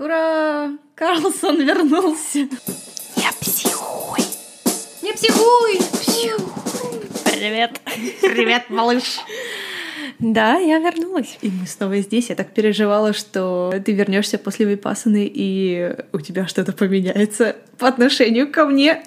Ура! Карлсон вернулся. Я психуй. Не психуй! Привет. Привет, малыш. Да, я вернулась. И мы снова здесь. Я так переживала, что ты вернешься после випасаны, и у тебя что-то поменяется по отношению ко мне.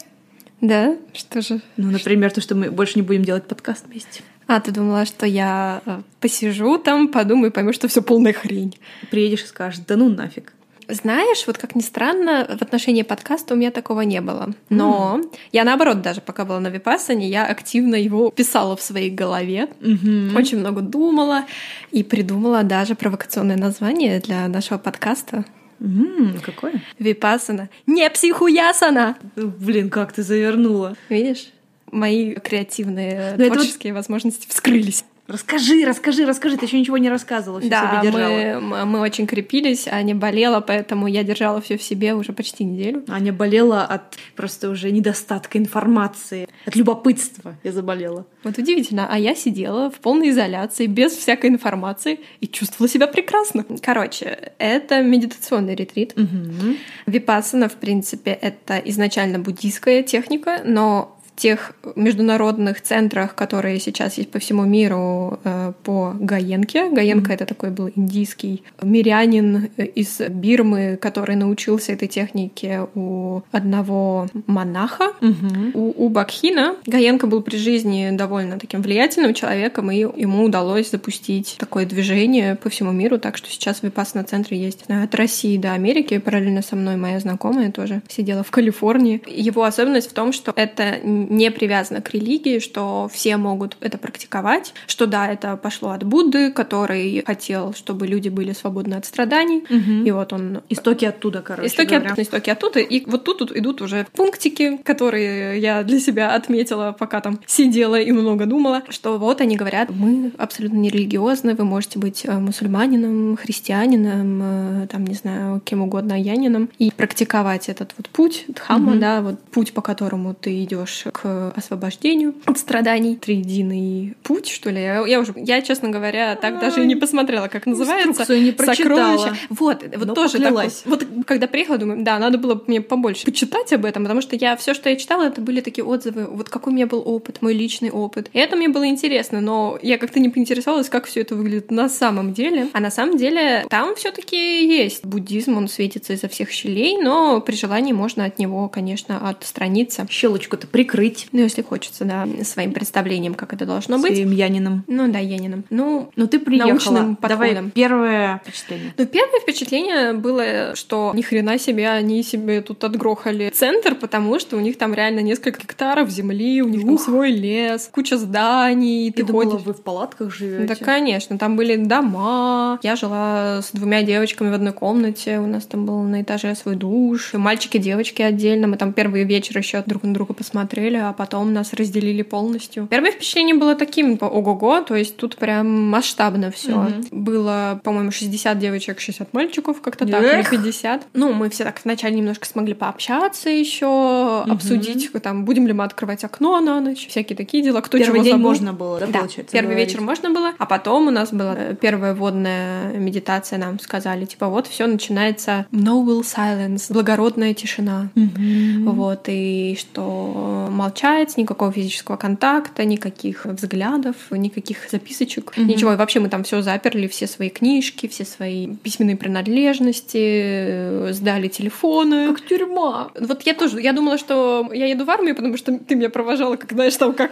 Да? Что же? Ну, например, то, что мы больше не будем делать подкаст вместе. А, ты думала, что я э, посижу там, подумаю, пойму, что все полная хрень. Приедешь и скажешь, да ну нафиг. Знаешь, вот как ни странно, в отношении подкаста у меня такого не было. Но mm. я наоборот даже, пока была на Випассане, я активно его писала в своей голове, mm-hmm. очень много думала и придумала даже провокационное название для нашего подкаста. Mm, какое? Випассана. Не психуясана! Блин, как ты завернула. Видишь? Мои креативные Но творческие вот... возможности вскрылись. Расскажи, расскажи, расскажи, ты еще ничего не рассказывала, все да, себе держала. Мы, мы очень крепились, Аня болела, поэтому я держала все в себе уже почти неделю. Аня болела от просто уже недостатка информации, от любопытства я заболела. Вот удивительно, а я сидела в полной изоляции, без всякой информации и чувствовала себя прекрасно. Короче, это медитационный ретрит. Угу. Випассана, в принципе, это изначально буддийская техника, но тех международных центрах, которые сейчас есть по всему миру э, по Гаенке. Гаенка mm-hmm. это такой был индийский мирянин из Бирмы, который научился этой технике у одного монаха, mm-hmm. у, у Бакхина. Гаенка был при жизни довольно таким влиятельным человеком, и ему удалось запустить такое движение по всему миру, так что сейчас в Випассана центре есть от России до Америки. Параллельно со мной моя знакомая тоже сидела в Калифорнии. Его особенность в том, что это не привязано к религии, что все могут это практиковать, что да, это пошло от Будды, который хотел, чтобы люди были свободны от страданий, угу. и вот он... Истоки оттуда, короче Истоки, от, истоки оттуда, и вот тут, тут идут уже пунктики, которые я для себя отметила, пока там сидела и много думала, что вот они говорят, мы абсолютно не религиозны, вы можете быть э, мусульманином, христианином, э, там, не знаю, кем угодно, аянином, и практиковать этот вот путь дхамма, угу. да, вот путь, по которому ты идешь к освобождению от страданий. Триединый путь, что ли? Я, я уже, я, честно говоря, так даже и не посмотрела, как называется. Не прочитала. Сокровища. Вот, вот Но тоже так вот, вот, когда приехала, думаю, да, надо было мне побольше почитать об этом, потому что я все, что я читала, это были такие отзывы, вот какой у меня был опыт, мой личный опыт. И это мне было интересно, но я как-то не поинтересовалась, как все это выглядит на самом деле. А на самом деле там все-таки есть буддизм, он светится изо всех щелей, но при желании можно от него, конечно, отстраниться. Щелочку-то прикрыть быть. Ну, если хочется, да, своим представлением, как это должно быть. Своим Янином. Ну да, Янином. Ну, ну ты приехала. Научным подходом. Давай первое впечатление. Ну, первое впечатление было, что ни хрена себе они себе тут отгрохали центр, потому что у них там реально несколько гектаров земли, у них Ух. там свой лес, куча зданий. Ты, ты думала, ходишь... вы в палатках живете? Да, конечно. Там были дома. Я жила с двумя девочками в одной комнате. У нас там был на этаже свой душ. Мальчики, девочки отдельно. Мы там первый вечер еще друг на друга посмотрели а потом нас разделили полностью. Первое впечатление было таким, типа, ого-го, то есть тут прям масштабно все. Mm-hmm. Было, по-моему, 60 девочек, 60 мальчиков, как-то так, или 50. Ну, мы все так вначале немножко смогли пообщаться еще, mm-hmm. обсудить, там, будем ли мы открывать окно на ночь, всякие такие дела, кто Первый день забыл. можно было, да, да получается? Первый говорить? вечер можно было, а потом у нас была э, первая водная медитация, нам сказали, типа, вот все начинается noble silence, благородная тишина. Mm-hmm. Вот, и что молчать, никакого физического контакта, никаких взглядов, никаких записочек, mm-hmm. ничего. И вообще мы там все заперли, все свои книжки, все свои письменные принадлежности, э, сдали телефоны. Как тюрьма. Вот я тоже, я думала, что я еду в армию, потому что ты меня провожала, как, знаешь, там как...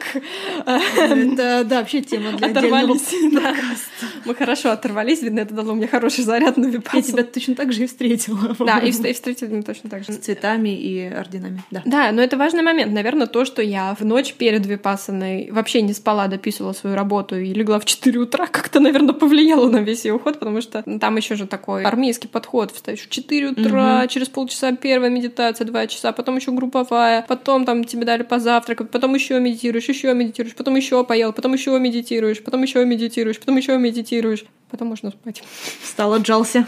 Э, это, да, вообще тема для Оторвались. Да. Мы хорошо оторвались, видно, это дало мне хороший заряд на випассу. Я тебя точно так же и встретила. Да, и встретила меня точно так же. С цветами и орденами, да. Да, но это важный момент. Наверное, то, что я в ночь перед Випассаной вообще не спала, дописывала свою работу и легла в 4 утра, как-то, наверное, повлияло на весь ее уход, потому что там еще же такой армейский подход. Встаешь в 4 утра, угу. через полчаса первая медитация, 2 часа, потом еще групповая, потом там тебе дали позавтракать, потом еще медитируешь, еще медитируешь, потом еще поел, потом еще медитируешь, потом еще медитируешь, потом еще медитируешь потом можно спать. Встал, отжался.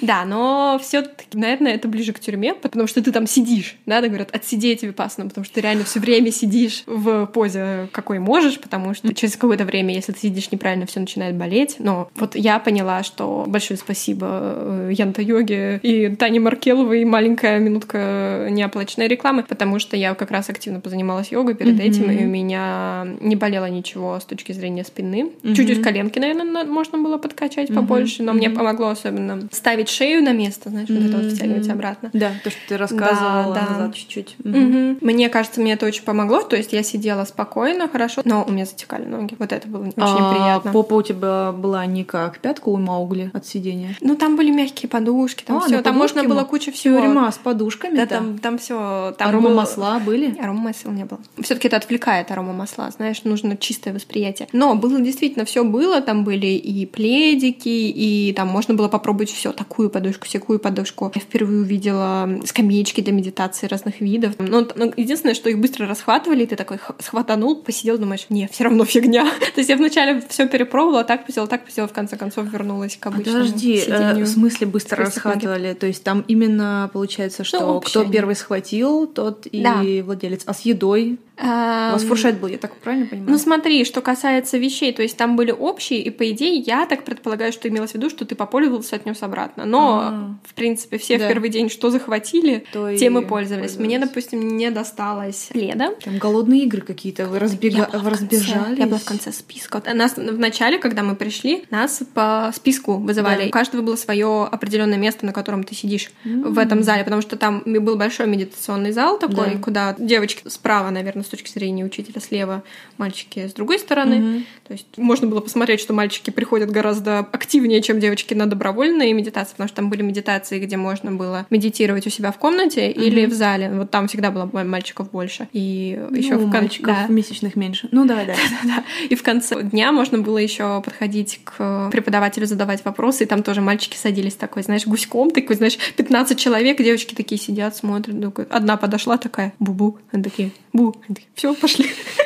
Да, но все таки наверное, это ближе к тюрьме, потому что ты там сидишь, да, говорят, отсидеть випассана, потому что ты реально все время сидишь в позе, какой можешь, потому что через какое-то время, если ты сидишь неправильно, все начинает болеть. Но вот я поняла, что большое спасибо э, Янта Йоге и Тане Маркеловой, маленькая минутка неоплаченной рекламы, потому что я как раз активно позанималась йогой перед mm-hmm. этим, и у меня не болело ничего с точки зрения спины. Mm-hmm. Чуть-чуть коленки, наверное, можно было подкачать побольше, но мне помогло особенно ставить шею на место, знаешь, вот это вот втягивать обратно. Да, то, что ты рассказывала да, да. назад чуть-чуть. Мне кажется, мне это очень помогло, то есть я сидела спокойно, хорошо, но у меня затекали ноги. Вот это было очень а, неприятно. Попа у тебя была не как пятка у Маугли от сидения? Ну, там были мягкие подушки, там а, все, там можно было кучу всего. Тюрьма с подушками, да? там, там все. Там арома масла были? Арома масел не было. Все-таки это отвлекает арома масла, знаешь, нужно чистое восприятие. Но было действительно все было, там были и пледики, и там можно было попробовать все такую подушку, всякую подушку. Я впервые увидела скамеечки для медитации разных видов. Но, но единственное, что их быстро расхватывали, и ты такой схватанул, посидел, думаешь, не, все равно фигня. То есть я вначале все перепробовала, так посидела, так посидела, в конце концов вернулась к обычному Подожди, э, в смысле быстро расхватывали? То есть там именно получается, ну, что ну, кто первый схватил, тот и да. владелец. А с едой? У вас фуршет был, я так правильно понимаю? Ну смотри, что касается вещей, то есть там были общие, и по идее я так предполагаю, что имелось в виду, что ты попользовался, отнес обратно. Но, А-а-а. в принципе, все да. в первый день что захватили, то тем и пользовались. Мне, допустим, не досталось пледа. Там голодные игры какие-то, вы, разбега... вы разбежались. Я была в конце списка. Нас в начале, когда мы пришли, нас по списку вызывали. Да. У каждого было свое определенное место, на котором ты сидишь mm-hmm. в этом зале, потому что там был большой медитационный зал такой, да. куда девочки справа, наверное, с точки зрения учителя слева, мальчики с другой стороны. Mm-hmm. То есть можно было посмотреть, что мальчики приходят гораздо активнее, чем девочки на добровольные медитации, потому что там были медитации, где можно было медитировать у себя в комнате mm-hmm. или в зале. Вот там всегда было мальчиков больше. И ну, еще в конце да. месячных меньше. Ну давай, да. да. И в конце дня можно было еще подходить к преподавателю, задавать вопросы, и там тоже мальчики садились такой, знаешь, гуськом, такой, знаешь, 15 человек, девочки такие сидят, смотрят. Одна подошла такая, бу-бу, они такие, бу, все, пошли.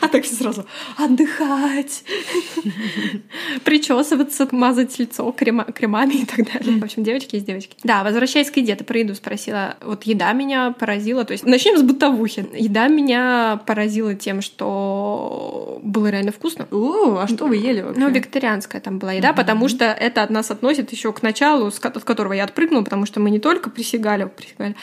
А так все сразу отдыхать, причесываться, мазать лицо крема, кремами и так далее. В общем, девочки есть девочки. Да, возвращаясь к еде, ты про еду спросила. Вот еда меня поразила. То есть начнем с бытовухи. Еда меня поразила тем, что было реально вкусно. О, а что вы ели вообще? Ну, вегетарианская там была еда, потому что это от нас относит еще к началу, от которого я отпрыгнула, потому что мы не только присягали, присягали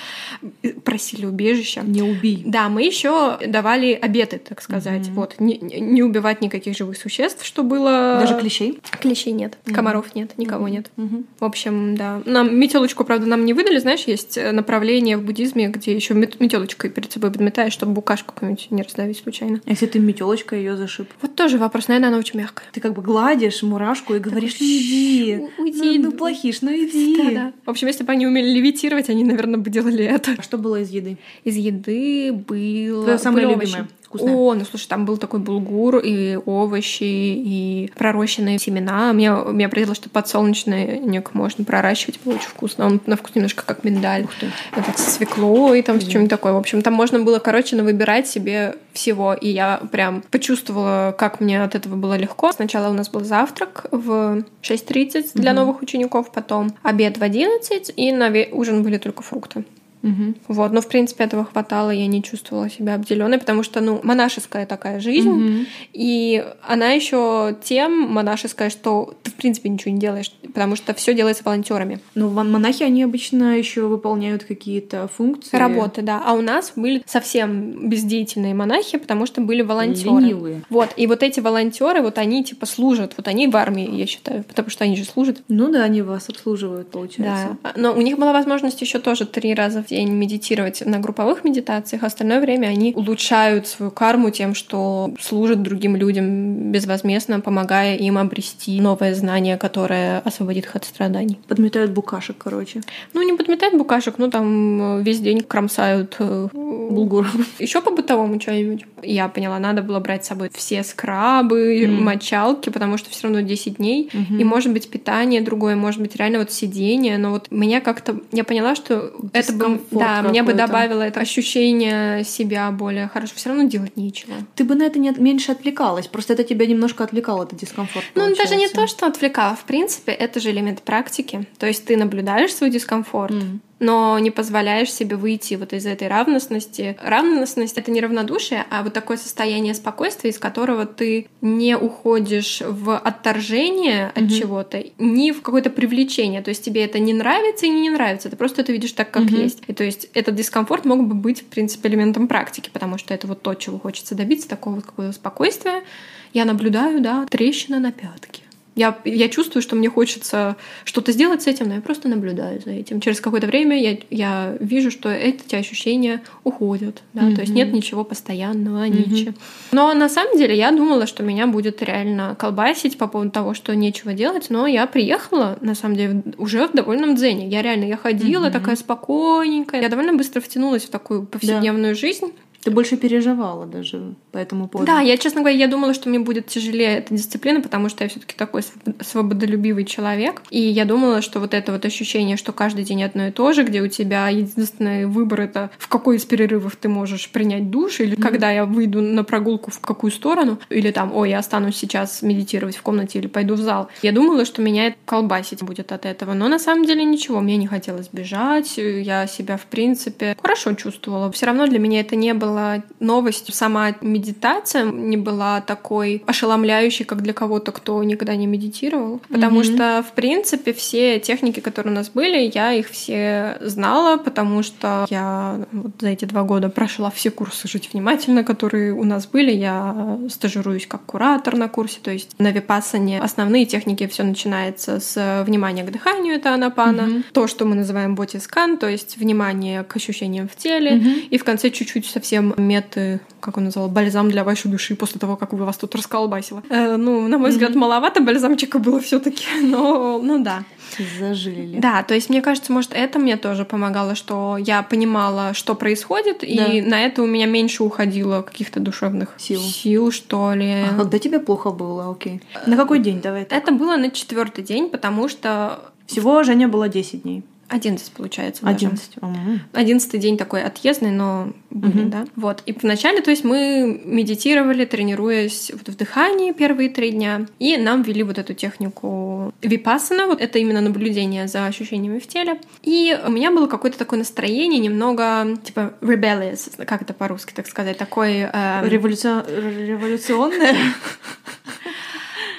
просили убежища. Не убей. Да, мы еще давали обеты, так сказать. Mm-hmm. Вот. Не, не убивать никаких живых существ, что было... Даже клещей? Клещей нет, mm-hmm. комаров нет, никого mm-hmm. нет. Mm-hmm. В общем, да. Нам метелочку, правда, нам не выдали. Знаешь, есть э, направление в буддизме, где еще метелочкой перед собой подметаешь, чтобы букашку какую-нибудь не раздавить случайно. А если ты метелочкой ее зашиб? Вот тоже вопрос. Наверное, она очень мягкая. Ты как бы гладишь мурашку и говоришь, так, иди. Уйди. Ну, ну плохиш, ну иди. Да, да. В общем, если бы они умели левитировать, они, наверное, бы делали это. А что было из еды? Из еды было... Твое самое любимое. Вкусная. О, ну слушай, там был такой булгур и овощи, и пророщенные семена. Меня, меня поразило, что подсолнечный нек можно проращивать, было очень вкусно. Он на вкус немножко как миндаль. Ух ты. Вот со свеклой, там mm. с чем-нибудь такое. В общем, там можно было, короче, выбирать себе всего. И я прям почувствовала, как мне от этого было легко. Сначала у нас был завтрак в 6.30 для mm-hmm. новых учеников, потом обед в 11, и на ужин были только фрукты. Угу. Вот, но в принципе этого хватало, я не чувствовала себя обделенной, потому что, ну, монашеская такая жизнь, угу. и она еще тем монашеская, что ты в принципе ничего не делаешь, потому что все делается волонтерами. Ну, монахи они обычно еще выполняют какие-то функции. Работы, да. А у нас были совсем бездеятельные монахи, потому что были волонтеры. Ленивые. Вот, и вот эти волонтеры, вот они типа служат, вот они в армии, я считаю, потому что они же служат. Ну да, они вас обслуживают, получается. Да. Но у них была возможность еще тоже три раза в день медитировать на групповых медитациях, а остальное время они улучшают свою карму тем, что служат другим людям безвозмездно, помогая им обрести новое знание, которое освободит их от страданий. Подметают букашек, короче. Ну, не подметают букашек, ну там весь день кромсают э, булгур. Еще по бытовому что-нибудь. Я поняла, надо было брать с собой все скрабы, mm. мочалки, потому что все равно 10 дней. Mm-hmm. И может быть питание другое, может быть реально вот сидение. Но вот меня как-то... Я поняла, что это, это мне, да, мне бы добавило это ощущение себя более хорошо. Все равно делать нечего. Ты бы на это не, меньше отвлекалась. Просто это тебя немножко отвлекало, это дискомфорт. Ну, даже не то, что отвлекало. В принципе, это же элемент практики. То есть ты наблюдаешь свой дискомфорт, mm но не позволяешь себе выйти вот из этой равностности. Равностность — это не равнодушие, а вот такое состояние спокойствия, из которого ты не уходишь в отторжение от mm-hmm. чего-то, ни в какое-то привлечение. То есть тебе это не нравится и не нравится, ты просто это видишь так, как mm-hmm. есть. И то есть этот дискомфорт мог бы быть, в принципе, элементом практики, потому что это вот то, чего хочется добиться, такого вот какого-то спокойствия. Я наблюдаю, да, трещина на пятке. Я, я чувствую, что мне хочется что-то сделать с этим, но я просто наблюдаю за этим. Через какое-то время я, я вижу, что эти ощущения уходят. Да? Mm-hmm. То есть нет ничего постоянного, mm-hmm. ничего. Но на самом деле я думала, что меня будет реально колбасить по поводу того, что нечего делать. Но я приехала, на самом деле, уже в довольном дзене. Я реально я ходила mm-hmm. такая спокойненькая. Я довольно быстро втянулась в такую повседневную да. жизнь. Ты больше переживала даже по этому поводу. Да, я, честно говоря, я думала, что мне будет тяжелее эта дисциплина, потому что я все таки такой свободолюбивый человек. И я думала, что вот это вот ощущение, что каждый день одно и то же, где у тебя единственный выбор — это в какой из перерывов ты можешь принять душ, или mm-hmm. когда я выйду на прогулку в какую сторону, или там, ой, я останусь сейчас медитировать в комнате или пойду в зал. Я думала, что меня колбасить будет от этого. Но на самом деле ничего, мне не хотелось бежать, я себя, в принципе, хорошо чувствовала. Все равно для меня это не было была новость. Сама медитация не была такой ошеломляющей, как для кого-то, кто никогда не медитировал. Потому mm-hmm. что, в принципе, все техники, которые у нас были, я их все знала, потому что я вот за эти два года прошла все курсы «Жить внимательно», которые у нас были. Я стажируюсь как куратор на курсе, то есть на випассане основные техники все начинается с внимания к дыханию, это анапана, mm-hmm. то, что мы называем боти-скан, то есть внимание к ощущениям в теле, mm-hmm. и в конце чуть-чуть совсем меты, как он назвал, бальзам для вашей души после того, как вы вас тут расколбасило. Э, ну, на мой взгляд, маловато бальзамчика было все таки но, ну да. Зажили. Да, то есть мне кажется, может, это мне тоже помогало, что я понимала, что происходит, да. и на это у меня меньше уходило каких-то душевных сил, сил что ли. А когда тебе плохо было, окей. На какой день давай? Так? Это было на четвертый день, потому что всего Женя было 10 дней. 11 получается. Одиннадцать. Одиннадцатый день такой отъездный, но были, угу. да. Вот. И вначале, то есть мы медитировали, тренируясь вот в дыхании первые три дня, и нам ввели вот эту технику випассана, вот это именно наблюдение за ощущениями в теле. И у меня было какое-то такое настроение немного, типа, rebellious, как это по-русски так сказать, такой... Э... Революционное?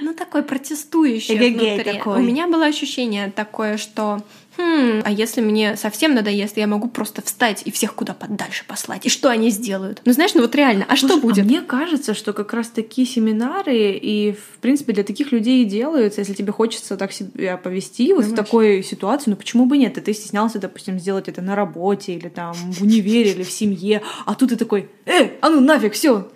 Ну, такой протестующий внутри. У меня было ощущение такое, что хм, а если мне совсем надоест, я могу просто встать и всех куда подальше послать. И что они сделают? Ну, знаешь, ну вот реально, а Слушай, что будет? А мне кажется, что как раз такие семинары и, в принципе, для таких людей и делаются, если тебе хочется так себя повести вот в такой ситуации, ну почему бы нет? И ты стеснялся, допустим, сделать это на работе или там в универе или в семье, а тут ты такой, э, а ну нафиг, все,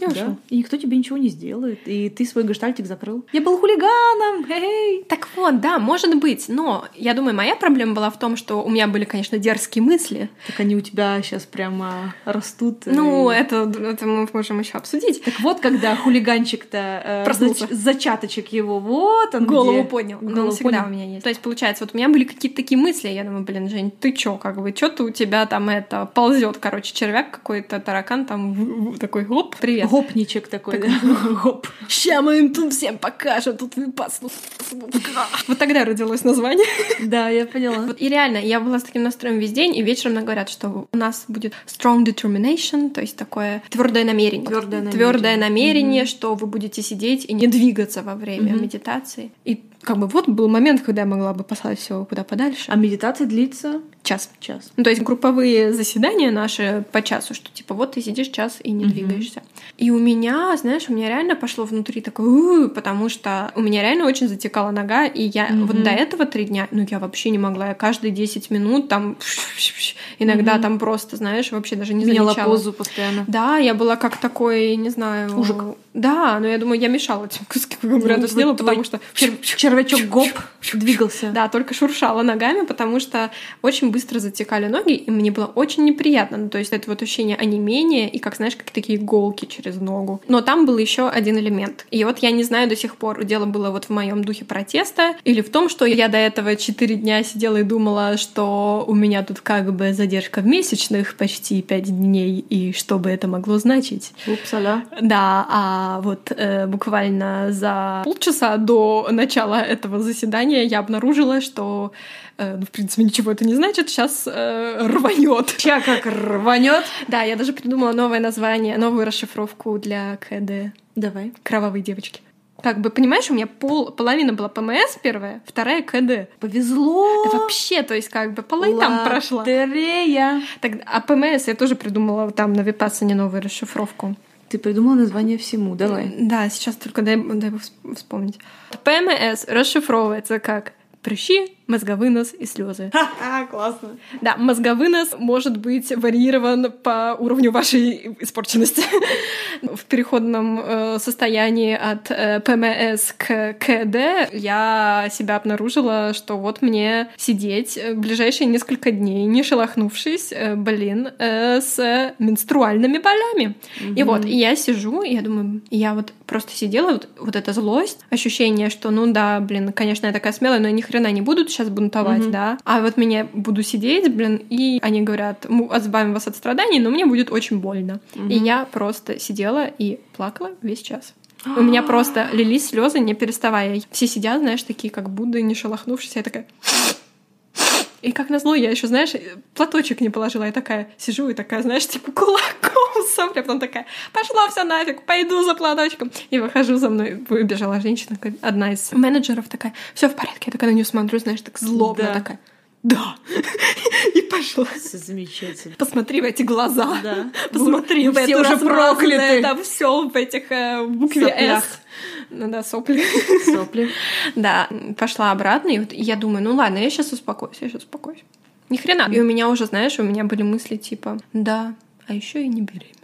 я да. И никто тебе ничего не сделает. И ты свой гештальтик закрыл. Я был хулиганом! Эй! Так вот, да, может быть. Но я думаю, моя проблема была в том, что у меня были, конечно, дерзкие мысли. Так они у тебя сейчас прямо растут. Ну, и... это, это мы можем еще обсудить. Так вот, когда хулиганчик-то э, зач, зачаточек его, вот он Голову где. поднял. Голову он всегда понял. у меня есть. То есть, получается, вот у меня были какие-то такие мысли. Я думаю, блин, Жень, ты чё, как бы, чё-то у тебя там это ползет, короче, червяк какой-то, таракан там такой, оп, привет. Гопничек такой, да? Гоп. Ща мы им тут всем покажем, тут випасну. Вот тогда родилось название. Да, я поняла. И реально, я была с таким настроем весь день, и вечером мне говорят, что у нас будет strong determination, то есть такое твердое намерение. Твердое намерение. Твердое намерение, что вы будете сидеть и не двигаться во время медитации. И как бы вот был момент, когда я могла бы послать все куда подальше. А медитация длится час. Час. Ну, то есть групповые заседания наши по часу, что типа вот ты сидишь час и не mm-hmm. двигаешься. И у меня, знаешь, у меня реально пошло внутри такое, потому что у меня реально очень затекала нога, и я mm-hmm. вот до этого три дня, ну я вообще не могла, я каждые 10 минут там иногда mm-hmm. там просто, знаешь, вообще даже не Меняла замечала. позу постоянно. Да, я была как такой, не знаю... Ужик Да, но я думаю, я мешала этим кускам рядом вот сидела, твой потому что... чер- червячок гоп двигался. Да, только шуршала ногами, потому что очень быстро затекали ноги, и мне было очень неприятно. Ну, то есть это вот ощущение онемения и, как знаешь, как такие иголки через ногу. Но там был еще один элемент. И вот я не знаю до сих пор, дело было вот в моем духе протеста или в том, что я до этого четыре дня сидела и думала, что у меня тут как бы задержка в месячных почти пять дней, и что бы это могло значить. Упсала. Да, а вот э, буквально за полчаса до начала этого заседания я обнаружила, что, э, ну, в принципе, ничего это не значит, сейчас э, рванет. Ча как рванет. Да, я даже придумала новое название, новую расшифровку для КД. Давай. Кровавые девочки. Как бы, понимаешь, у меня пол, половина была ПМС первая, вторая КД. Повезло. Да вообще, то есть как бы по лайтам прошла. Лотерея. Так, а ПМС я тоже придумала там на Випассане новую расшифровку. Ты придумала название всему, давай. Да, сейчас только дай, дай вс- вспомнить. ПМС расшифровывается как прыщи, мозговынос и слезы. Ха-ха, классно. Да, мозговынос может быть варьирован по уровню вашей испорченности. В переходном э, состоянии от э, ПМС к КД я себя обнаружила, что вот мне сидеть э, ближайшие несколько дней, не шелохнувшись, блин, с менструальными болями. И вот, и я сижу, и я думаю, я вот просто сидела, вот, вот эта злость, ощущение, что, ну да, блин, конечно, я такая смелая, но я ни хрена не буду сейчас бунтовать, Мгм. да. А вот меня буду сидеть, блин, и они говорят, мы избавим вас от страданий, но мне будет очень больно. И я просто сидела и плакала весь час. У меня просто лились слезы, не переставая. Все сидят, знаешь, такие как Будды, не шелохнувшись. Я такая... И как назло, я еще, знаешь, платочек не положила. Я такая сижу и такая, знаешь, типа кулаком сопля. Потом такая, пошла все нафиг, пойду за платочком. И выхожу за мной. Выбежала женщина, одна из менеджеров, такая, все в порядке. Я такая на нее смотрю, знаешь, так злобно Да. такая. Да. И пошла. Замечательно. Посмотри в эти глаза. Да. Посмотри в все эту уже размазанное, прокляты. Да, все в этих э, букве. «С». Ну да, сопли. Сопли. Да, пошла обратно, и вот я думаю, ну ладно, я сейчас успокоюсь, я сейчас успокоюсь. Ни хрена. И у меня уже, знаешь, у меня были мысли типа, да, а еще и не беременна.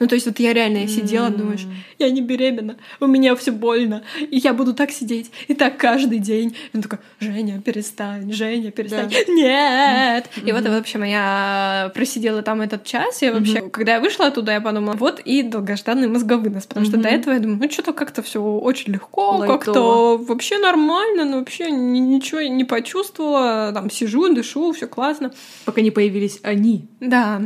Ну, то есть вот я реально я сидела, думаешь, я не беременна, у меня все больно, и я буду так сидеть, и так каждый день. И он такой, Женя, перестань, Женя, перестань. Нет! И вот, в общем, я просидела там этот час, и вообще, когда я вышла оттуда, я подумала, вот и долгожданный мозговынос, потому что до этого я думаю, ну, что-то как-то все очень легко, Лайтово. как-то вообще нормально, но вообще ни- ничего не почувствовала, там сижу, дышу, все классно. Пока не появились они, Да,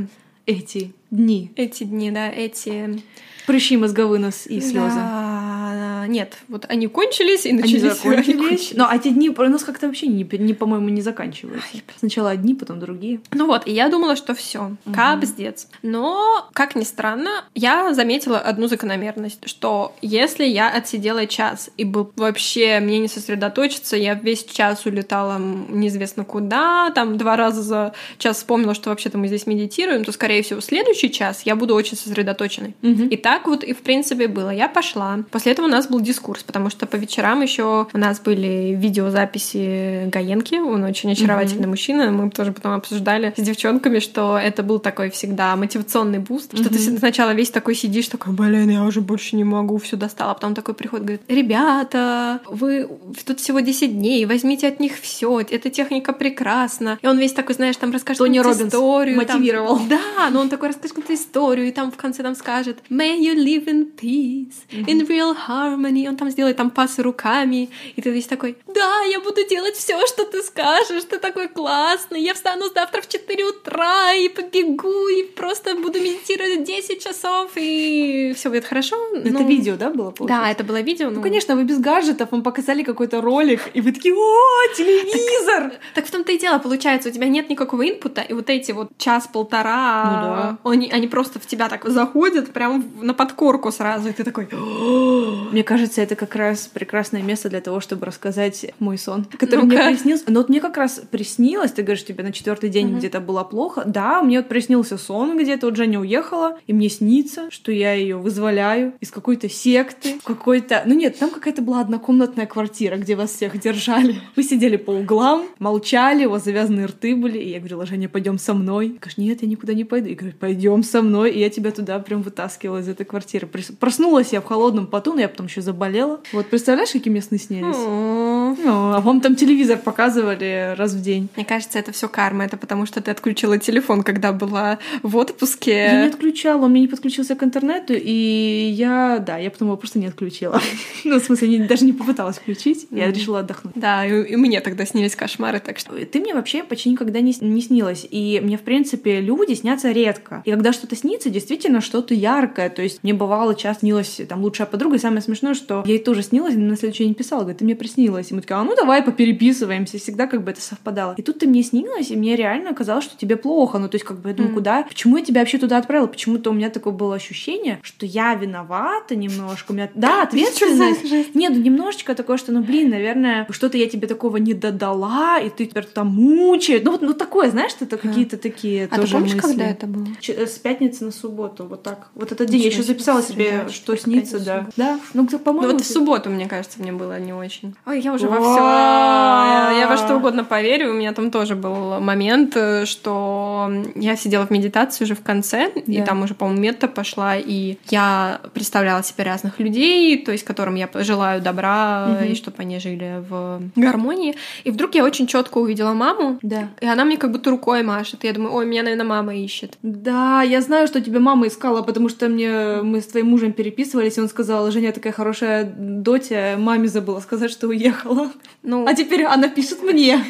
эти дни. эти дни, да, эти... Прыщи, мозговынос и слезы. Да, нет, вот они кончились и Они начались. закончились. Но а те дни у нас как-то вообще, не, не, по-моему, не заканчиваются. Сначала одни, потом другие. Ну вот, и я думала, что все, капздец. Но, как ни странно, я заметила одну закономерность, что если я отсидела час и был вообще мне не сосредоточиться, я весь час улетала неизвестно куда, там два раза за час вспомнила, что вообще-то мы здесь медитируем, то, скорее всего, следующий час я буду очень сосредоточенной. И так вот и в принципе было. Я пошла. После этого у нас был дискурс, потому что по вечерам еще у нас были видеозаписи Гоенки. Он очень очаровательный мужчина. Мы тоже потом обсуждали с девчонками, что это был такой всегда мотивационный boost. Что ты сначала весь такой сидишь, такой, блин, я уже больше не могу, все достала. А потом такой приходит, говорит, ребята, вы тут всего 10 дней, возьмите от них все, эта техника прекрасна. И он весь такой, знаешь, там расскажет Тони историю. там- мотивировал. да, но он такой расскажет историю, и там в конце там скажет «May you live in peace, in real harmony». Он там сделает там пасы руками, и ты весь такой «Да, я буду делать все, что ты скажешь, ты такой классный, я встану завтра в 4 утра и побегу, и просто буду медитировать 10 часов, и все будет хорошо». Это Ну, видео, да, было? получается? Да, это было видео. Ну, конечно, вы без гаджетов, вам показали какой-то ролик, и вы такие, о, телевизор! Так в том-то и дело, получается, у тебя нет никакого инпута, и вот эти вот час-полтора, Ну да. они, они просто в тебя так заходят прям на подкорку сразу, и ты такой... Мне кажется, это как раз прекрасное место для того, чтобы рассказать мой сон, который ну мне приснился. Но вот мне как раз приснилось, ты говоришь, тебе на четвертый день угу. где-то было плохо. Да, мне вот приснился сон где-то, вот Женя уехала, и мне снится, что я ее вызволяю из какой-то секты, какой-то... Ну нет, там какая-то была однокомнатная квартира, где вас всех держали. Вы сидели по углам, молчали, у вас завязанные рты были, и я говорила, Женя, пойдем со мной. И говоришь, нет, я никуда не пойду. И говорю, пойдем со мной, и я тебя туда прям вытаскивала из этой квартиры. Проснулась я в холодном поту, но я потом еще заболела. Вот представляешь, какие мне сны снились? Ну, а вам там телевизор показывали раз в день. Мне кажется, это все карма. Это потому, что ты отключила телефон, когда была в отпуске. Я не отключала, он мне не подключился к интернету, и я, да, я потом его просто не отключила. Ну, в смысле, даже не попыталась включить, я решила отдохнуть. Да, и мне тогда снились кошмары, так что... Ты мне вообще почти никогда не, не снилась, и мне, в принципе, люди снятся редко. И когда что-то снится, действительно что-то яркое, то есть мне бывало часто снилась там лучшая подруга, и самое смешное, что ей тоже снилось, и на следующий день писала, говорит, ты мне приснилась. И мы такие, а ну давай попереписываемся, всегда как бы это совпадало. И тут ты мне снилась, и мне реально казалось, что тебе плохо, ну то есть как бы я думаю, mm. куда, почему я тебя вообще туда отправила? Почему-то у меня такое было ощущение, что я виновата немножко, у меня, да, ответственность. Нет, ну немножечко такое, что, ну блин, наверное, что-то я тебе такого не додала, и ты теперь там мучает. Ну вот ну, такое, знаешь, это какие-то такие а тоже ты помнишь, мысли. когда это было? Э, с пятницы на субботу, вот так. Вот этот день. Я еще записала себе, что снится, да. Да, ну, по-моему... Ну вот в субботу, мне кажется, мне было не очень. Ой, я уже во все. Я во что угодно поверю. У меня там тоже был момент, э, что я сидела в медитации уже в конце, и там уже, по-моему, мета пошла, и я представляла себе разных людей, то есть которым я желаю добра, и чтобы они жили в гармонии. И вдруг я очень четко увидела маму, да. и она мне как будто рукой машет. И я думаю, ой, меня, наверное, мама ищет. Да, я знаю, что тебя мама искала, потому что мне мы с твоим мужем переписывались, и он сказал, Женя такая хорошая дотя, маме забыла сказать, что уехала. Ну, а теперь она пишет мне.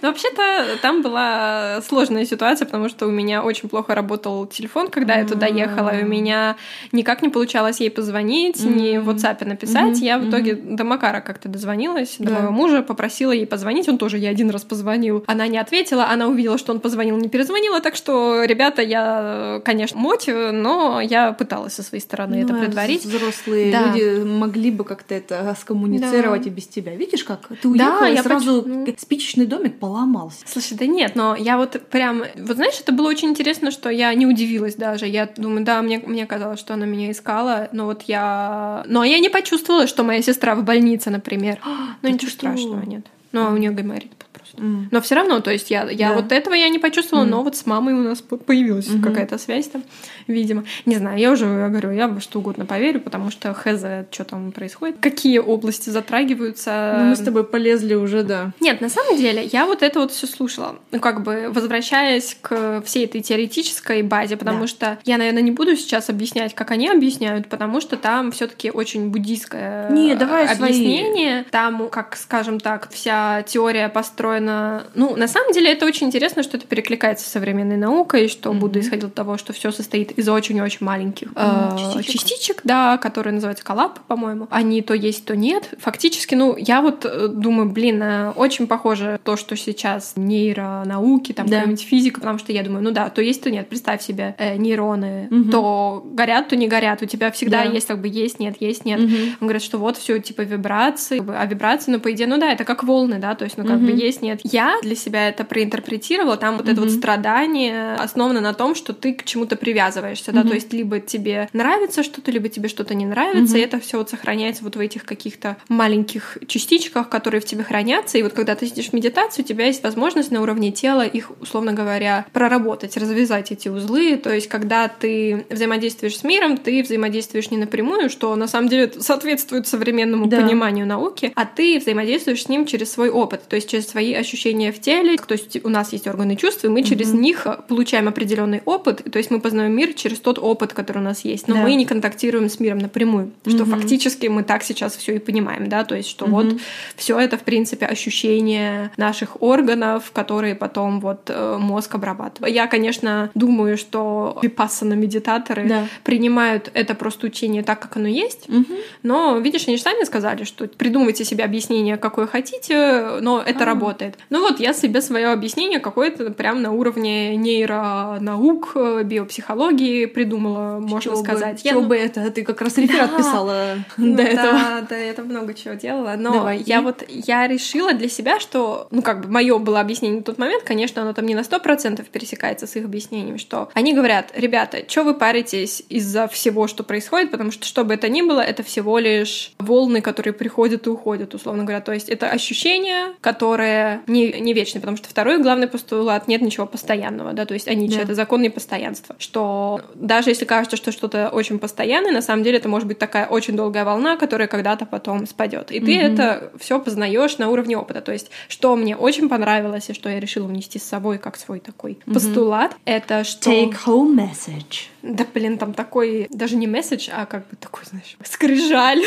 Ну, вообще-то там была сложная ситуация, потому что у меня очень плохо работал телефон, когда я туда ехала, и у меня никак не получалось ей позвонить, ни в WhatsApp написать. Я в итоге до Макара как-то дозвонилась, до моего мужа, попросила ей позвонить, он тоже ей один раз позвонил. Она не ответила, она увидела, что он позвонил, не перезвонила, так что, ребята, я, конечно, моть, но я пыталась со своей стороны ну, это предварить. Взрослые люди могли бы как-то это скоммуницировать и без тебя. Видишь, как ты уехала, да, я сразу поч... спичечный домик поломался. Слушай, да нет, но я вот прям... Вот знаешь, это было очень интересно, что я не удивилась даже. Я думаю, да, мне, мне казалось, что она меня искала, но вот я... Но я не почувствовала, что моя сестра в больнице, например. Ну, ничего страшного нет. Но у нее гайморит Mm. Но все равно, то есть я, я да. вот этого я не почувствовала, mm. но вот с мамой у нас появилась mm-hmm. какая-то связь там, видимо. Не знаю, я уже я говорю, я во что угодно поверю, потому что хз, что там происходит, какие области затрагиваются. Ну, мы с тобой полезли уже, да. Нет, на самом деле, я вот это вот все слушала. Ну, как бы возвращаясь к всей этой теоретической базе, потому да. что я, наверное, не буду сейчас объяснять, как они объясняют, потому что там все-таки очень буддийское не, давай объяснение. Свои. Там, как скажем так, вся теория построена устроена. Ну, на самом деле, это очень интересно, что это перекликается с современной наукой, что mm-hmm. Будда исходил от того, что все состоит из очень-очень маленьких mm-hmm. э, частичек. частичек, да, которые называются коллапы, по-моему. Они то есть, то нет. Фактически, ну, я вот э, думаю, блин, э, очень похоже то, что сейчас нейронауки, там, да. какая-нибудь физика, потому что я думаю, ну да, то есть, то нет. Представь себе э, нейроны, mm-hmm. то горят, то не горят. У тебя всегда да. есть как бы есть, нет, есть, нет. Mm-hmm. Он говорит, что вот все типа вибрации, а вибрации, ну, по идее, ну да, это как волны, да, то есть, ну, как mm-hmm. бы есть, нет, нет. Я для себя это проинтерпретировала. Там вот mm-hmm. это вот страдание основано на том, что ты к чему-то привязываешься, mm-hmm. да, то есть либо тебе нравится что-то, либо тебе что-то не нравится, mm-hmm. и это все вот сохраняется вот в этих каких-то маленьких частичках, которые в тебе хранятся. И вот когда ты сидишь в медитации, у тебя есть возможность на уровне тела их, условно говоря, проработать, развязать эти узлы. То есть когда ты взаимодействуешь с миром, ты взаимодействуешь не напрямую, что на самом деле соответствует современному да. пониманию науки, а ты взаимодействуешь с ним через свой опыт, то есть через свои ощущения в теле. То есть у нас есть органы чувств, и мы через mm-hmm. них получаем определенный опыт. То есть мы познаем мир через тот опыт, который у нас есть. Но да. мы не контактируем с миром напрямую. Mm-hmm. Что фактически мы так сейчас все и понимаем, да, то есть что mm-hmm. вот все это, в принципе, ощущение наших органов, которые потом вот э, мозг обрабатывает. Я, конечно, думаю, что випассана медитаторы да. принимают это просто учение так, как оно есть, mm-hmm. но, видишь, они же сами сказали, что придумывайте себе объяснение, какое хотите, но это а работает работает. Ну вот я себе свое объяснение какое-то прям на уровне нейронаук, биопсихологии придумала, можно Чё сказать. Бы, я, ну... бы это? Ты как раз реферат да. писала ну, до этого. Да, да, это много чего делала. Но Давай, я и... вот я решила для себя, что, ну как бы мое было объяснение на тот момент, конечно, оно там не на сто процентов пересекается с их объяснением, что они говорят, ребята, что вы паритесь из-за всего, что происходит, потому что что бы это ни было, это всего лишь волны, которые приходят и уходят, условно говоря. То есть это ощущение, которое не, не вечное, потому что второй главный постулат нет ничего постоянного, да, то есть они да. это закон непостоянства, что даже если кажется, что что-то очень постоянное, на самом деле это может быть такая очень долгая волна, которая когда-то потом спадет. И mm-hmm. ты это все познаешь на уровне опыта. То есть, что мне очень понравилось и что я решила внести с собой как свой такой mm-hmm. постулат, это что... Take home message. Да, блин, там такой, даже не месседж, а как бы такой, знаешь, скрижаль.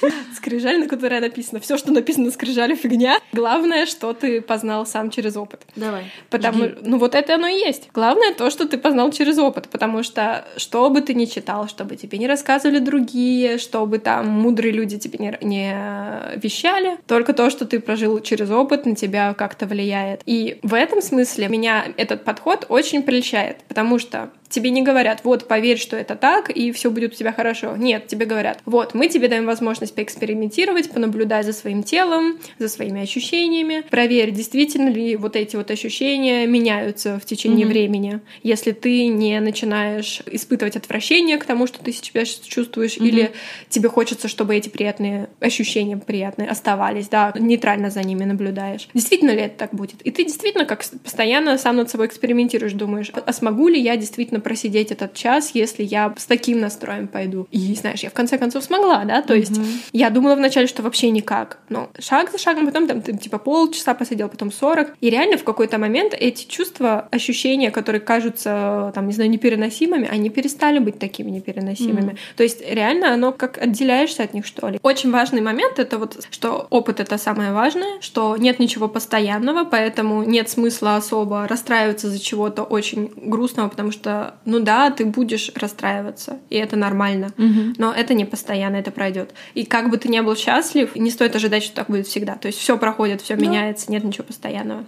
скрижаль, на которой написано. Все, что написано на скрижале, фигня. Главное, что ты познал сам через опыт. Давай. Потому, жги. ну вот это оно и есть. Главное то, что ты познал через опыт, потому что что бы ты ни читал, что бы тебе не рассказывали другие, что бы там мудрые люди тебе не, не вещали, только то, что ты прожил через опыт, на тебя как-то влияет. И в этом смысле меня этот подход очень прельщает, потому что Тебе не говорят, вот, поверь, что это так, и все будет у тебя хорошо. Нет, тебе говорят, вот, мы тебе даем возможность поэкспериментировать, понаблюдать за своим телом, за своими ощущениями, проверь, действительно ли вот эти вот ощущения меняются в течение mm-hmm. времени. Если ты не начинаешь испытывать отвращение к тому, что ты себя чувствуешь, mm-hmm. или тебе хочется, чтобы эти приятные ощущения приятные оставались, да, нейтрально за ними наблюдаешь. Действительно ли это так будет? И ты действительно как постоянно сам над собой экспериментируешь, думаешь, а смогу ли я действительно действительно просидеть этот час, если я с таким настроем пойду. И, знаешь, я в конце концов смогла, да, то есть mm-hmm. я думала вначале, что вообще никак, но шаг за шагом, потом там ты типа полчаса посидел, потом 40, и реально в какой-то момент эти чувства, ощущения, которые кажутся, там, не знаю, непереносимыми, они перестали быть такими непереносимыми. Mm-hmm. То есть реально оно как отделяешься от них, что ли. Очень важный момент — это вот, что опыт — это самое важное, что нет ничего постоянного, поэтому нет смысла особо расстраиваться за чего-то очень грустного, потому что ну да, ты будешь расстраиваться, и это нормально, угу. но это не постоянно, это пройдет. И как бы ты ни был счастлив, не стоит ожидать, что так будет всегда. То есть все проходит, все да. меняется, нет ничего постоянного.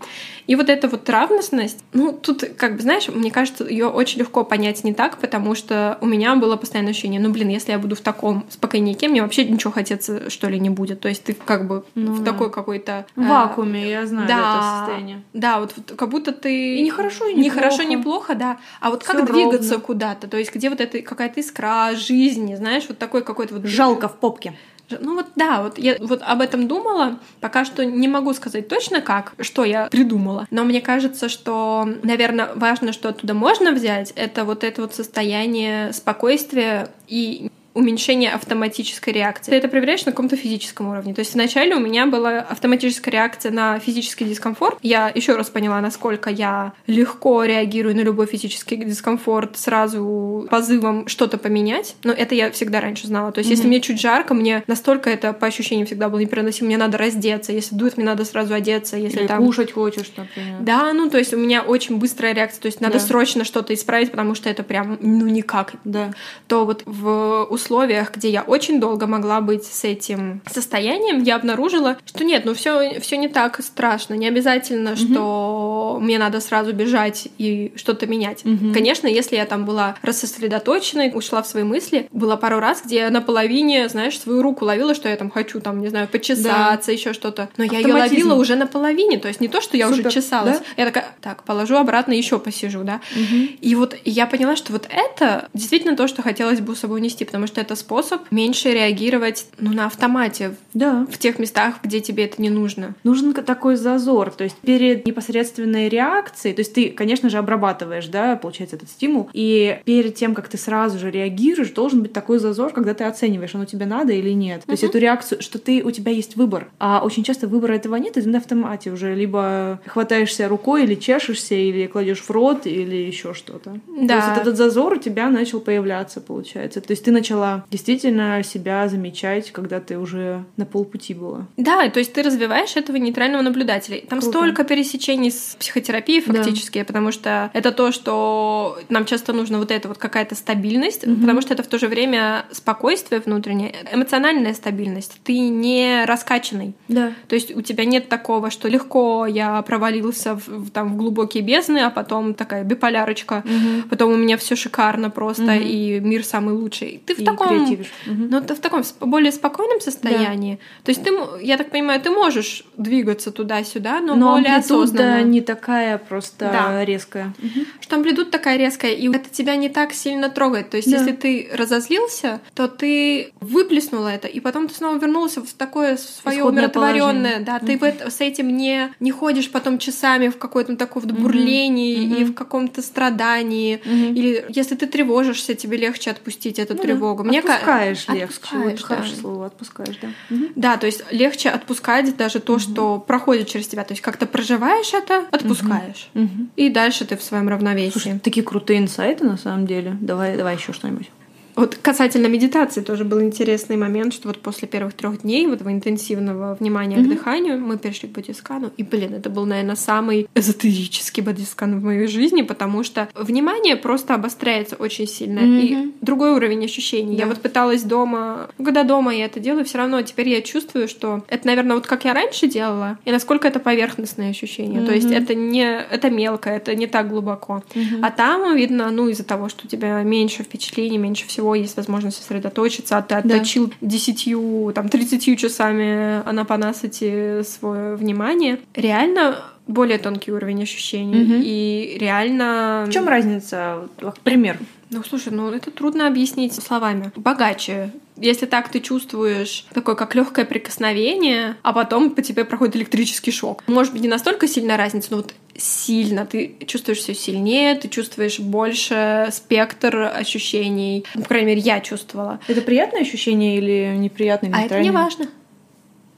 И вот эта вот равностность, ну тут, как бы, знаешь, мне кажется, ее очень легко понять не так, потому что у меня было постоянное ощущение, ну блин, если я буду в таком спокойнике, мне вообще ничего хотеться, что ли, не будет. То есть ты как бы ну, в да. такой какой-то... В вакууме, я знаю да, это состояние. Да, вот, вот как будто ты... И не хорошо, и не, не хорошо, не плохо, да. А вот как двигаться ровно. куда-то, то есть где вот это какая-то искра жизни, знаешь, вот такой какой-то вот... Жалко в попке. Ну вот да, вот я вот об этом думала. Пока что не могу сказать точно как, что я придумала. Но мне кажется, что, наверное, важно, что оттуда можно взять, это вот это вот состояние спокойствия и уменьшение автоматической реакции. Ты это проверяешь на каком-то физическом уровне. То есть вначале у меня была автоматическая реакция на физический дискомфорт. Я еще раз поняла, насколько я легко реагирую на любой физический дискомфорт сразу позывом что-то поменять. Но это я всегда раньше знала. То есть mm-hmm. если мне чуть жарко, мне настолько это по ощущениям всегда было непереносимо. Мне надо раздеться. Если дует, мне надо сразу одеться. Если Или там... кушать хочешь, например. Да, ну то есть у меня очень быстрая реакция. То есть надо да. срочно что-то исправить, потому что это прям ну никак. Да. То вот в условиях, где я очень долго могла быть с этим состоянием, я обнаружила, что нет, ну все, все не так страшно. Не обязательно, mm-hmm. что мне надо сразу бежать и что-то менять. Mm-hmm. Конечно, если я там была рассосредоточена, ушла в свои мысли, было пару раз, где я на половине, знаешь, свою руку ловила, что я там хочу, там, не знаю, почесаться, да. еще что-то. Но я ее ловила уже на половине. То есть не то, что я Супер. уже чесалась. Да? Я такая, так, положу обратно, еще посижу, да. Mm-hmm. И вот я поняла, что вот это действительно то, что хотелось бы с собой нести, потому что это способ меньше реагировать ну, на автомате да. в тех местах, где тебе это не нужно. Нужен такой зазор, то есть перед непосредственной реакцией, то есть ты, конечно же, обрабатываешь, да, получается, этот стимул, и перед тем, как ты сразу же реагируешь, должен быть такой зазор, когда ты оцениваешь, оно тебе надо или нет. То есть эту реакцию, что ты, у тебя есть выбор, а очень часто выбора этого нет, и ты на автомате уже либо хватаешься рукой, или чешешься, или кладешь в рот, или еще что-то. Да. То есть этот зазор у тебя начал появляться, получается. То есть ты начала начала действительно себя замечать, когда ты уже на полпути была. Да, то есть ты развиваешь этого нейтрального наблюдателя. Там Круто. столько пересечений с психотерапией фактически, да. потому что это то, что нам часто нужно вот это вот какая-то стабильность, угу. потому что это в то же время спокойствие внутреннее, эмоциональная стабильность. Ты не раскачанный. Да. То есть у тебя нет такого, что легко я провалился в, там, в глубокие бездны, а потом такая биполярочка, угу. потом у меня все шикарно просто, угу. и мир самый лучший. Ты в таком... Угу. Ну, ты в таком более спокойном состоянии. Да. То есть ты, я так понимаю, ты можешь двигаться туда-сюда, но, но более осознанно. не такая просто да. резкая. Угу. Что амплитуд такая резкая, и это тебя не так сильно трогает. То есть, да. если ты разозлился, то ты выплеснула это, и потом ты снова вернулся в такое свое умиротворенное. Да, ты в, с этим не, не ходишь потом часами в какой-то таком бурлении и в каком-то страдании. Или если ты тревожишься, тебе легче отпустить эту ну, тревогу. Да. Мне отпускаешь ка... легче. Отпускаешь, вот да. слово, отпускаешь, да. Да, то есть легче отпускать даже то, что проходит через тебя. То есть как-то проживаешь это, отпускаешь. И дальше ты в своем равновесии. Слушай, такие крутые инсайты на самом деле. Давай, давай еще что-нибудь. Вот касательно медитации тоже был интересный момент, что вот после первых трех дней вот этого интенсивного внимания mm-hmm. к дыханию мы перешли к бодискану. И, блин, это был, наверное, самый эзотерический бодискан в моей жизни, потому что внимание просто обостряется очень сильно. Mm-hmm. И другой уровень ощущений. Да. Я вот пыталась дома, когда дома я это делаю, все равно теперь я чувствую, что это, наверное, вот как я раньше делала, и насколько это поверхностное ощущение. Mm-hmm. То есть это не это мелко, это не так глубоко. Mm-hmm. А там видно, ну, из-за того, что у тебя меньше впечатлений, меньше всего всего есть возможность сосредоточиться, а ты отточил десятью, там, тридцатью часами анапанасати свое внимание. Реально более тонкий уровень ощущений. Угу. И реально... В чем разница? Пример. Ну, слушай, ну это трудно объяснить словами. Богаче. Если так ты чувствуешь такое, как легкое прикосновение, а потом по тебе проходит электрический шок. Может быть, не настолько сильная разница, но вот сильно. Ты чувствуешь все сильнее, ты чувствуешь больше спектр ощущений. Ну, по крайней мере, я чувствовала. Это приятное ощущение или неприятное? А это не важно.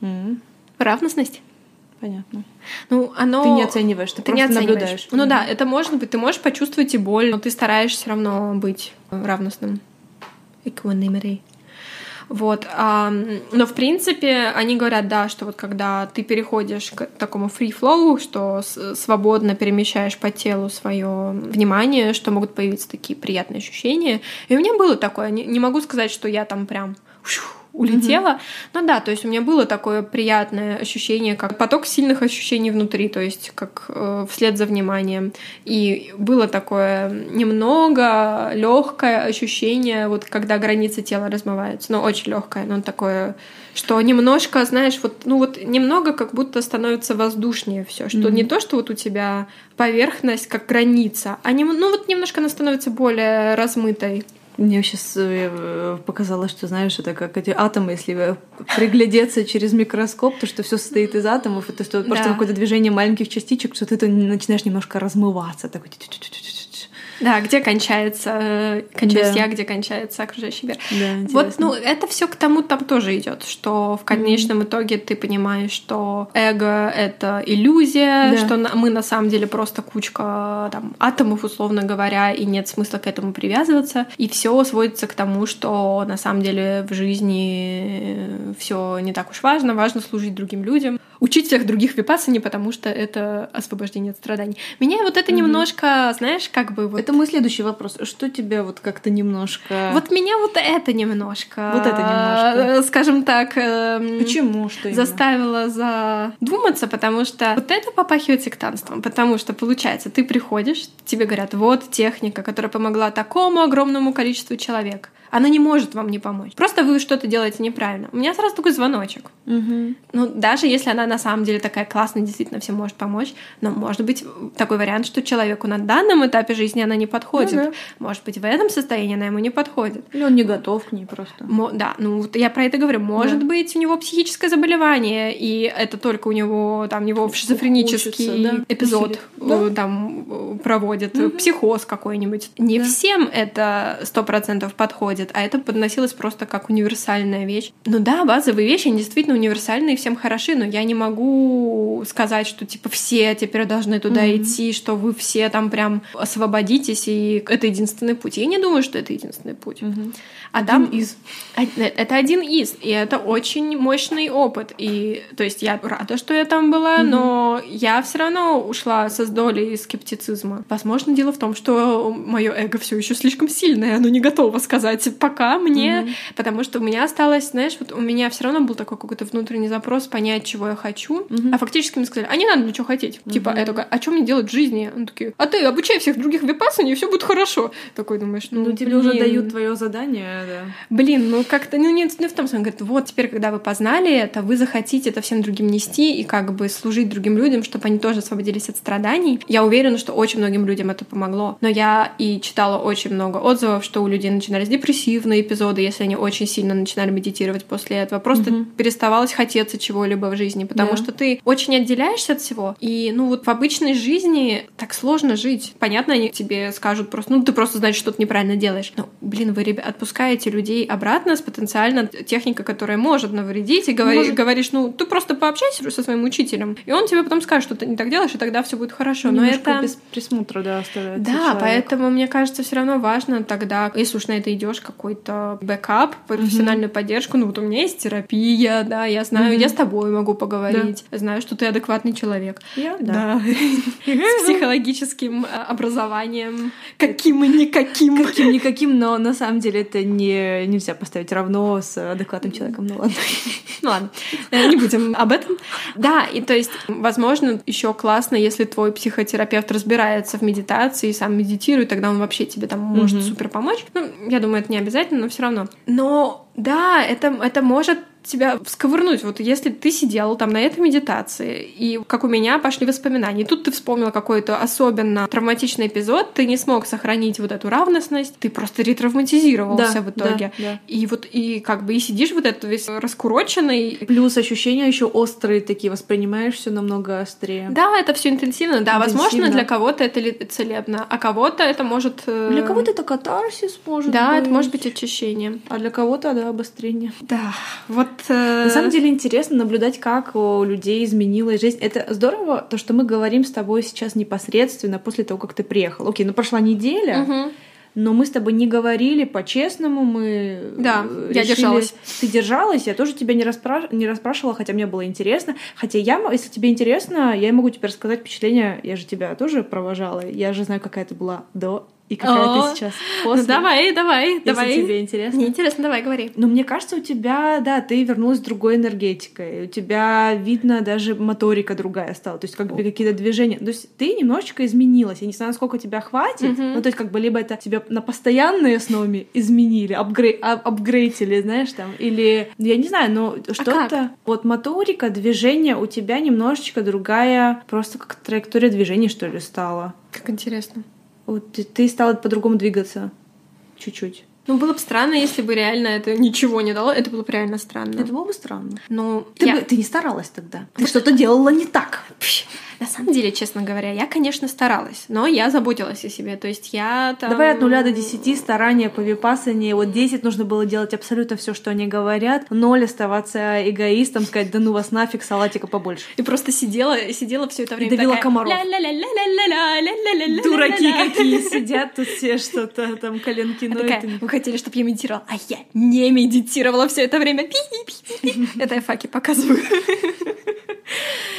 Mm-hmm. Равностность. Понятно. Ну, оно... Ты не оцениваешь, ты, ты просто не наблюдаешь. Ну mm-hmm. да, это может быть, ты можешь почувствовать и боль, но ты стараешься все равно быть равностным. Equanimity. Вот. А, но, в принципе, они говорят, да, что вот когда ты переходишь к такому free flow, что свободно перемещаешь по телу свое внимание, что могут появиться такие приятные ощущения. И у меня было такое. Не, не могу сказать, что я там прям улетела. Mm-hmm. Ну да, то есть у меня было такое приятное ощущение, как поток сильных ощущений внутри, то есть как э, вслед за вниманием. И было такое немного легкое ощущение, вот когда границы тела размываются, но очень легкое, но такое, что немножко, знаешь, вот, ну вот немного как будто становится воздушнее все, что mm-hmm. не то, что вот у тебя поверхность как граница, а не, ну вот немножко она становится более размытой. Мне сейчас э, показалось, что, знаешь, это как эти атомы, если приглядеться через микроскоп, то, что все состоит из атомов, это что просто какое-то движение маленьких частичек, что ты начинаешь немножко размываться, такой да, где кончается, э, кончаюсь да. я, где кончается окружающий мир. Да, вот, ну, это все к тому там тоже идет, что в конечном mm-hmm. итоге ты понимаешь, что эго — это иллюзия, да. что мы на самом деле просто кучка там, атомов, условно говоря, и нет смысла к этому привязываться. И все сводится к тому, что на самом деле в жизни все не так уж важно, важно служить другим людям учить всех других випасы не потому, что это освобождение от страданий. Меня вот это mm-hmm. немножко, знаешь, как бы вот... Это мой следующий вопрос. Что тебя вот как-то немножко... Вот меня вот это немножко... Вот это немножко. Скажем так... Эм, Почему? Что именно? Заставило задуматься, потому что вот это попахивает сектантством, потому что, получается, ты приходишь, тебе говорят, вот техника, которая помогла такому огромному количеству человек она не может вам не помочь. Просто вы что-то делаете неправильно. У меня сразу такой звоночек. Угу. Ну, даже если она на самом деле такая классная, действительно всем может помочь, но может быть такой вариант, что человеку на данном этапе жизни она не подходит. Ну, да. Может быть, в этом состоянии она ему не подходит. Или он не готов к ней просто. Мо- да, ну вот я про это говорю. Может да. быть, у него психическое заболевание, и это только у него там его шизофренический Учится, да? эпизод да? Э, там э, проводит, угу. психоз какой-нибудь. Не да. всем это сто процентов подходит подходят, а это подносилось просто как универсальная вещь. Ну да, базовые вещи, они действительно универсальные и всем хороши, но я не могу сказать, что типа все теперь должны туда mm-hmm. идти, что вы все там прям освободитесь, и это единственный путь. Я не думаю, что это единственный путь. Mm-hmm. А один там из. Это один из, и это очень мощный опыт. И то есть я рада, что я там была, mm-hmm. но я все равно ушла со долей скептицизма. Возможно, дело в том, что мое эго все еще слишком сильное, оно не готово сказать пока мне, mm-hmm. потому что у меня осталось, знаешь, вот у меня все равно был такой какой-то внутренний запрос понять, чего я хочу, mm-hmm. а фактически мне сказали, а не надо ничего хотеть. Mm-hmm. Типа, я такая, а что мне делать в жизни? Он такие, а ты обучай всех других випассане, и все будет хорошо. Такой думаешь, ну, ну тебе уже дают твое задание, да. Блин, ну как-то, ну не, не в том смысле, он говорит, вот теперь, когда вы познали это, вы захотите это всем другим нести и как бы служить другим людям, чтобы они тоже освободились от страданий. Я уверена, что очень многим людям это помогло. Но я и читала очень много отзывов, что у людей начинались депрессивные эпизоды, если они очень сильно начинали медитировать после этого. Просто угу. переставалось хотеться чего-либо в жизни, потому да. что ты очень отделяешься от всего. И, ну вот в обычной жизни так сложно жить. Понятно, они тебе скажут просто, ну ты просто, значит, что-то неправильно делаешь. Но, блин, вы, ребят, отпускаете людей обратно с потенциально техникой, которая может навредить, и говори, может... говоришь, ну ты просто пообщайся со своим учителем, и он тебе потом скажет, что ты не так делаешь, и тогда все будет хорошо. Но это без присмотра, да, оставляется. Да, человек. поэтому мне кажется, все равно важно тогда, если уж на это идешь, какой-то backup, профессиональную mm-hmm. поддержку. Ну вот у меня есть терапия, да, я знаю, mm-hmm. я с тобой могу поговорить, да. знаю, что ты адекватный человек. Я, да. С психологическим а, образованием, каким-никаким. Каким-никаким, но на самом деле это не нельзя поставить равно с адекватным человеком. Ну ладно. Ну ладно, э, не будем об этом. Да, и то есть, возможно, еще классно, если твой психотерапевт разбирается в медитации, сам медитирует, тогда он вообще тебе там может супер помочь. Ну, я думаю, это не обязательно, но все равно. Но да, это, это может тебя всковырнуть. Вот если ты сидел там на этой медитации, и как у меня пошли воспоминания, и тут ты вспомнил какой-то особенно травматичный эпизод, ты не смог сохранить вот эту равностность, ты просто ретравматизировался да, в итоге. Да, да. И вот и как бы и сидишь вот этот весь раскуроченный. Плюс ощущения еще острые такие, воспринимаешь все намного острее. Да, это все интенсивно. Да, интенсивно. возможно, для кого-то это целебно, а кого-то это может... Э, для кого-то это катарсис может Да, быть. это может быть очищение. А для кого-то, да, обострение. Да, вот Э, На самом деле интересно наблюдать, как у людей изменилась жизнь. Это здорово, то, что мы говорим с тобой сейчас непосредственно после того, как ты приехал. Окей, ну прошла неделя. Угу. Но мы с тобой не говорили по-честному, мы да, решили... я держалась. Ты держалась, я тоже тебя не, распра... не расспрашивала, хотя мне было интересно. Хотя я, если тебе интересно, я могу тебе рассказать впечатление, я же тебя тоже провожала, я же знаю, какая ты была до и какая О, ты сейчас после. Ну, давай, давай, если давай. тебе интересно. Мне интересно, давай, говори. Но мне кажется, у тебя, да, ты вернулась с другой энергетикой. У тебя, видно, даже моторика другая стала. То есть, как бы какие-то движения. То есть, ты немножечко изменилась. Я не знаю, насколько тебя хватит. Мгм. Ну, то есть, как бы, либо это тебя на постоянной основе изменили, апгрей... ап- апгрейдили, знаешь, там. Или, ну, я не знаю, но что-то... как? Вот моторика, движение у тебя немножечко другая. Просто как траектория движения, что ли, стала. Как интересно. Вот ты, стала по-другому двигаться. Чуть-чуть. Ну, было бы странно, если бы реально это ничего не дало. Это было бы реально странно. Это было бы странно. Ну, Ты, я... бы- ты не старалась тогда. Ты что-то делала не так. Пш, На самом деле, честно говоря, я, конечно, старалась, но я заботилась о себе. То есть я там... Давай от нуля до десяти старания по випасане. Вот 10 нужно было делать абсолютно все, что они говорят. Ноль оставаться эгоистом, сказать, да ну вас нафиг, салатика побольше. И просто сидела, сидела все это время давила такая, комаров. Дураки какие сидят тут все что-то там коленки ноют. вы хотели, чтобы я медитировала, а я не медитировала все это время. Это я факи показываю.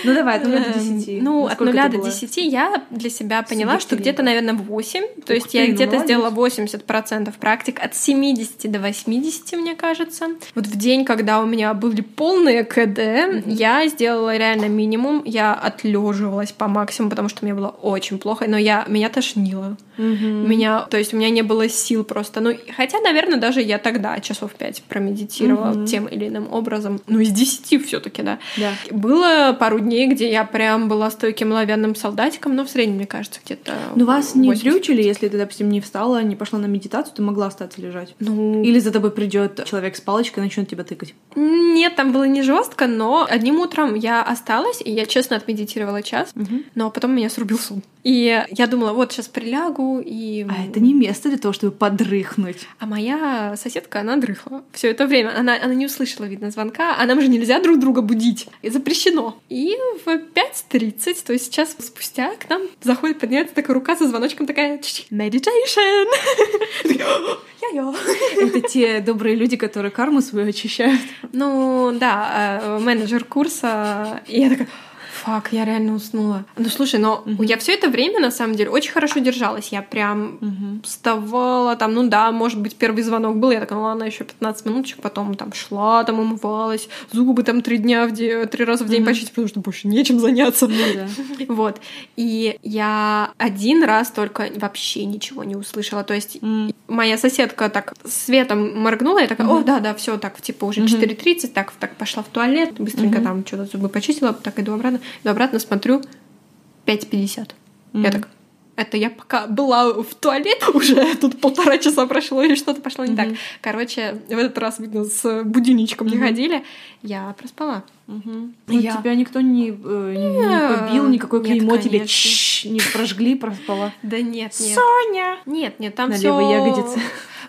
Ну давай, от нуля до десяти. Ну, от Насколько нуля это до было? 10 я для себя поняла, что где-то, наверное, 8. То есть ты, я ну, где-то молодец. сделала 80% практик от 70 до 80, мне кажется. Вот в день, когда у меня были полные КД, я сделала реально минимум. Я отлеживалась по максимуму, потому что мне было очень плохо, но я, меня тошнило. Мгм. Меня, то есть у меня не было сил просто. Ну, хотя, наверное, даже я тогда часов 5 промедитировала Мгм. тем или иным образом. Ну, из 10 все таки да. Да. Было пару дней, где я прям была стойким оловянным солдатиком, но в среднем, мне кажется, где-то... Ну вас не 80. дрючили, если ты, допустим, не встала, не пошла на медитацию, ты могла остаться лежать. Ну, Или за тобой придет человек с палочкой и начнет тебя тыкать. нет, там было не жестко, но одним утром я осталась, и я честно отмедитировала час, но потом меня срубил сон. И я думала, вот сейчас прилягу и... А это не место для того, чтобы подрыхнуть. А моя соседка, она дрыхла все это время. Она, она не услышала, видно, звонка, а нам же нельзя друг друга будить. И запрещено. И в 5.30, то есть сейчас спустя, к нам заходит, поднимается такая рука со звоночком, такая meditation. Я-я. Это те добрые люди, которые карму свою очищают. Ну, да, э, менеджер курса. И я такая, Фак, я реально уснула. Ну слушай, но угу. я все это время на самом деле очень хорошо держалась. Я прям угу. вставала, там, ну да, может быть, первый звонок был, я такая, ну ладно, еще 15 минуточек, потом там шла, там умывалась, зубы там три дня в день, три раза в день угу. почистить, потому что больше нечем заняться. Ну, да. Вот. И я один раз только вообще ничего не услышала. То есть mm. моя соседка так светом моргнула, я такая, о, да, да, все, так, типа уже 4.30, так, так пошла в туалет, быстренько там что-то зубы почистила, так иду обратно но обратно смотрю 5.50. Mm-hmm. Я так, это я пока была в туалете, уже тут полтора часа прошло, и что-то пошло не mm-hmm. так. Короче, в этот раз, видно, с будильничком mm-hmm. не ходили, я проспала. Mm-hmm. Я... Тебя никто не, э, не побил, никакой клеймо тебе не прожгли, проспала? Да нет, нет. Соня! Нет, нет, там все левой ягодице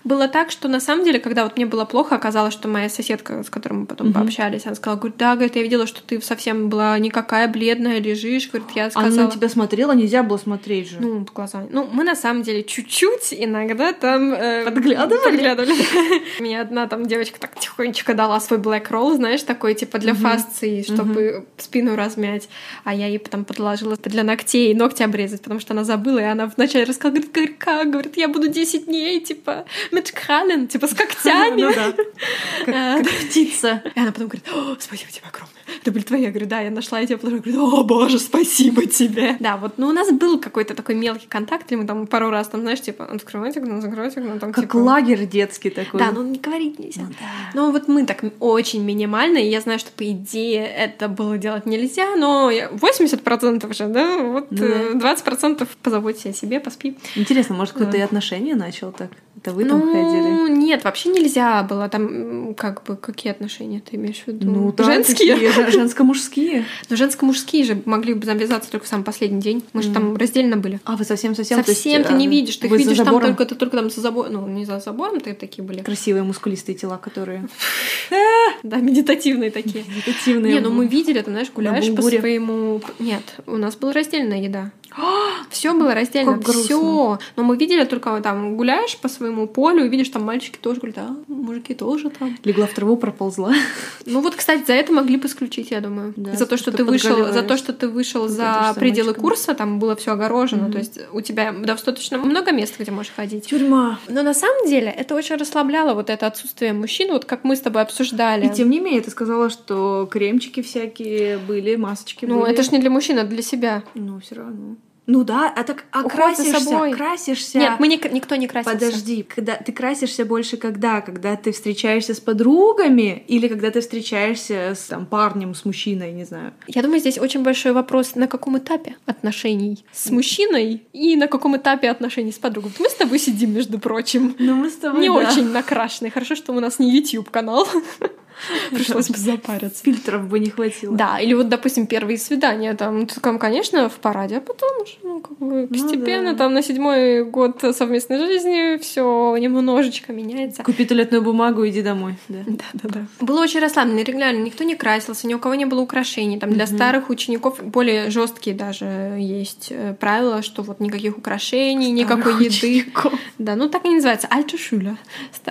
было так, что на самом деле, когда вот мне было плохо, оказалось, что моя соседка, с которой мы потом mm-hmm. пообщались, она сказала, говорит, да, говорит, я видела, что ты совсем была никакая бледная, лежишь, говорит, я сказала... Она на тебя смотрела, нельзя было смотреть же. Ну, глаза. Ну, мы на самом деле чуть-чуть иногда там... Э, подглядывали? Подглядывали. Мне одна там девочка так тихонечко дала свой black roll, знаешь, такой, типа, для фасции, чтобы спину размять. А я ей потом подложила для ногтей, ногти обрезать, потому что она забыла, и она вначале рассказала, говорит, как? Говорит, я буду 10 дней, типа, mit Krallen, типа с когтями. Ну да, как птица. И она потом говорит, спасибо тебе огромное. Это были твои. Я говорю, да, я нашла, я тебе положила. Говорю, о боже, спасибо тебе. Да, вот, ну у нас был какой-то такой мелкий контакт, и мы там пару раз, там, знаешь, типа, открывать окно, закрывать окно, там, Как типа... лагерь детский такой. Да, ну не говорить нельзя. Ну, да. Но вот мы так очень минимально, и я знаю, что по идее это было делать нельзя, но 80% же, да, вот ну, да. 20% позаботься о себе, поспи. Интересно, может, кто-то да. и отношения начал так? Это вы там ну, ходили? Нет, вообще нельзя было. Там как бы какие отношения ты имеешь в виду? Ну, женские. Женско-мужские. Но женско-мужские же могли бы завязаться только в самый последний день. Мы же там раздельно были. А, вы совсем-совсем? Совсем ты не э, видишь. Ты их видишь там только, ты только там за забором. Ну, не за забором ты такие были. Красивые мускулистые тела, которые... Да, медитативные такие. Медитативные. Не, ну мы видели, ты знаешь, гуляешь по своему... Нет, у нас была раздельная еда. Все было раздельно, все. Но мы видели только там гуляешь по своему полю и видишь там мальчики тоже говорят, а мужики тоже там. Легла в траву, проползла. Ну вот, кстати, за это могли бы исключить, я думаю. Да, за то, что, ты вышел, за то, что ты вышел за пределы мальчиком. курса, там было все огорожено, mm-hmm. то есть у тебя достаточно много мест, где можешь ходить. Тюрьма. Но на самом деле это очень расслабляло вот это отсутствие мужчин, вот как мы с тобой обсуждали. И тем не менее, ты сказала, что кремчики всякие были, масочки ну, были. Ну это ж не для мужчин, а для себя. Ну все равно. Ну да, а так а красишься, собой. красишься. Нет, мы не, никто не красится. Подожди, когда ты красишься больше когда? Когда ты встречаешься с подругами или когда ты встречаешься с там, парнем, с мужчиной, не знаю. Я думаю, здесь очень большой вопрос, на каком этапе отношений с мужчиной и на каком этапе отношений с подругой. Мы с тобой сидим, между прочим. Ну мы с тобой, Не да. очень накрашенные. Хорошо, что у нас не YouTube канал. Пришлось бы запариться. Фильтров бы не хватило. Да, или вот, допустим, первые свидания, там, там, конечно, в параде, а потом уже, ну, как бы постепенно, ну, да. там, на седьмой год совместной жизни все немножечко меняется. Купи туалетную бумагу, иди домой. Да, да, да. да. Было очень расслабленно, регулярно, никто не красился, ни у кого не было украшений. Там для угу. старых учеников более жесткие даже есть э, правила, что вот никаких украшений, старых никакой учеников. еды. Да, ну так и называется, альтушуля.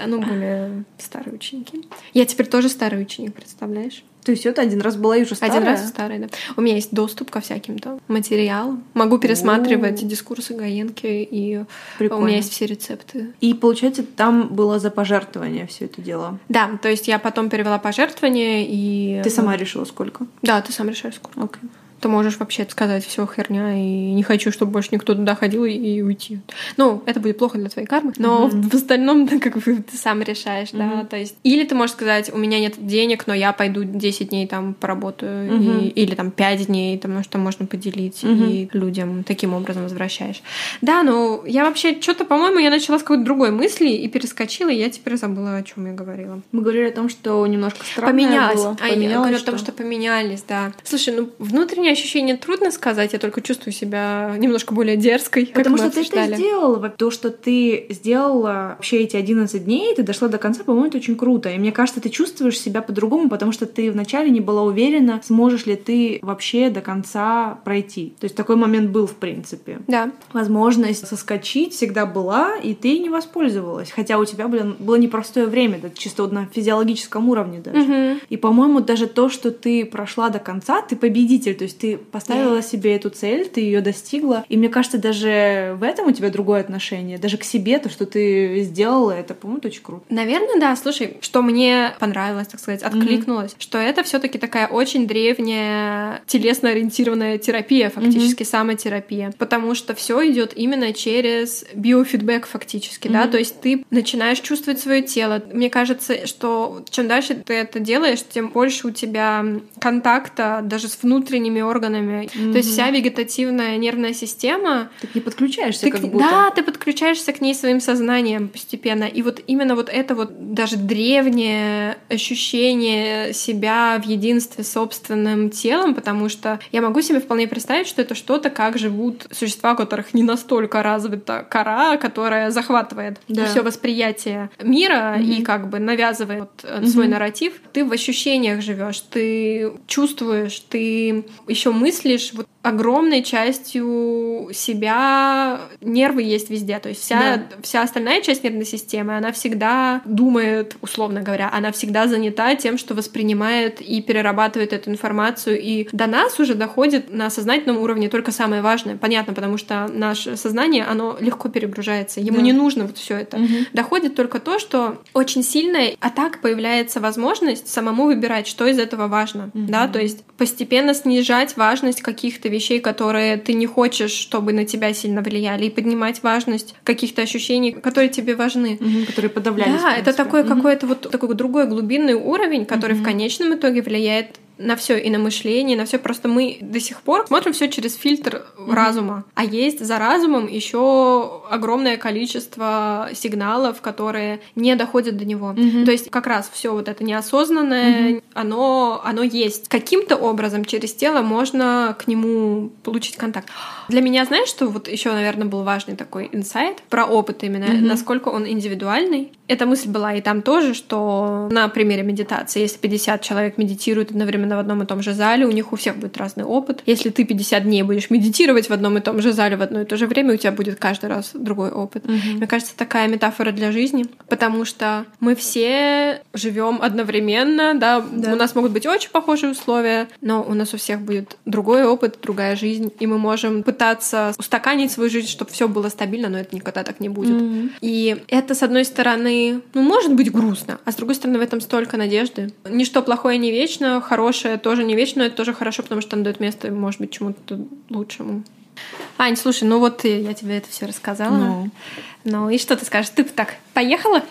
Ну, более старые ученики. Я теперь тоже старый ученик, представляешь? То есть это один раз была и уже старая? Один раз старая, да. У меня есть доступ ко всяким там материалам. Могу пересматривать О-о-о. дискурсы Гаенки, и Прикольно. у меня есть все рецепты. И получается, там было за пожертвование все это дело? Да, то есть я потом перевела пожертвование и... Ты сама решила сколько? Да, ты сам решаешь сколько. Okay ты можешь вообще сказать все херня, и не хочу, чтобы больше никто туда ходил и, и уйти. Ну, это будет плохо для твоей кармы, но mm-hmm. в остальном, как бы, ты сам решаешь, mm-hmm. да, то есть... Или ты можешь сказать, у меня нет денег, но я пойду 10 дней там поработаю, mm-hmm. и, или там 5 дней, потому что можно поделить, mm-hmm. и людям таким образом возвращаешь. Да, ну, я вообще что-то, по-моему, я начала с какой-то другой мысли и перескочила, и я теперь забыла, о чем я говорила. Мы говорили о том, что немножко странное Поменялось. было. А, я говорю о том, что поменялись, да. Слушай, ну, внутреннее меня ощущение трудно сказать, я только чувствую себя немножко более дерзкой. Потому что ты это сделала. То, что ты сделала вообще эти 11 дней, ты дошла до конца, по-моему, это очень круто. И мне кажется, ты чувствуешь себя по-другому, потому что ты вначале не была уверена, сможешь ли ты вообще до конца пройти. То есть такой момент был, в принципе. Да. Возможность соскочить всегда была, и ты не воспользовалась. Хотя у тебя, блин, было непростое время, да, чисто на физиологическом уровне даже. Угу. И, по-моему, даже то, что ты прошла до конца, ты победитель. То есть ты поставила себе эту цель, ты ее достигла. И мне кажется, даже в этом у тебя другое отношение. Даже к себе, то, что ты сделала, это, по-моему, очень круто. Наверное, да. Слушай, что мне понравилось, так сказать, откликнулось, mm-hmm. что это все таки такая очень древняя телесно-ориентированная терапия, фактически mm-hmm. самотерапия. Потому что все идет именно через биофидбэк, фактически, mm-hmm. да. То есть ты начинаешь чувствовать свое тело. Мне кажется, что чем дальше ты это делаешь, тем больше у тебя контакта даже с внутренними органами. Mm-hmm. То есть вся вегетативная нервная система... Ты не подключаешься ты, как будто. Да, ты подключаешься к ней своим сознанием постепенно. И вот именно вот это вот даже древнее ощущение себя в единстве с собственным телом, потому что я могу себе вполне представить, что это что-то, как живут существа, у которых не настолько развита кора, которая захватывает да. все восприятие мира mm-hmm. и как бы навязывает mm-hmm. свой нарратив. Ты в ощущениях живешь, ты чувствуешь, ты еще мыслишь вот огромной частью себя нервы есть везде. То есть вся, да. вся остальная часть нервной системы, она всегда думает, условно говоря, она всегда занята тем, что воспринимает и перерабатывает эту информацию. И до нас уже доходит на сознательном уровне только самое важное. Понятно, потому что наше сознание, оно легко перегружается. Ему да. не нужно вот все это. Угу. Доходит только то, что очень сильная, а так появляется возможность самому выбирать, что из этого важно. Угу. Да, то есть постепенно снижать важность каких-то вещей, которые ты не хочешь, чтобы на тебя сильно влияли, и поднимать важность каких-то ощущений, которые тебе важны. Угу, которые подавлялись. Да, это такой угу. какой-то вот такой другой глубинный уровень, который угу. в конечном итоге влияет на все и на мышление, на все. Просто мы до сих пор смотрим все через фильтр mm-hmm. разума. А есть за разумом еще огромное количество сигналов, которые не доходят до него. Mm-hmm. То есть как раз все вот это неосознанное, mm-hmm. Оно, оно есть. Каким-то образом через тело можно к нему получить контакт. Для меня, знаешь, что вот еще, наверное, был важный такой инсайт про опыт именно, mm-hmm. насколько он индивидуальный. Эта мысль была и там тоже, что на примере медитации, если 50 человек медитируют одновременно в одном и том же зале, у них у всех будет разный опыт. Если ты 50 дней будешь медитировать в одном и том же зале в одно и то же время, у тебя будет каждый раз другой опыт. Mm-hmm. Мне кажется, такая метафора для жизни, потому что мы все живем одновременно, да, да, у нас могут быть очень похожие условия, но у нас у всех будет другой опыт, другая жизнь, и мы можем пытаться устаканить свою жизнь, чтобы все было стабильно, но это никогда так не будет. Mm-hmm. И это, с одной стороны, ну, может быть грустно, а с другой стороны, в этом столько надежды. Ничто плохое не вечно, хорошее тоже не вечно, но это тоже хорошо, потому что там дает место, может быть, чему-то лучшему. Ань, слушай, ну вот я тебе это все рассказала. Ну. ну и что ты скажешь? Ты так поехала?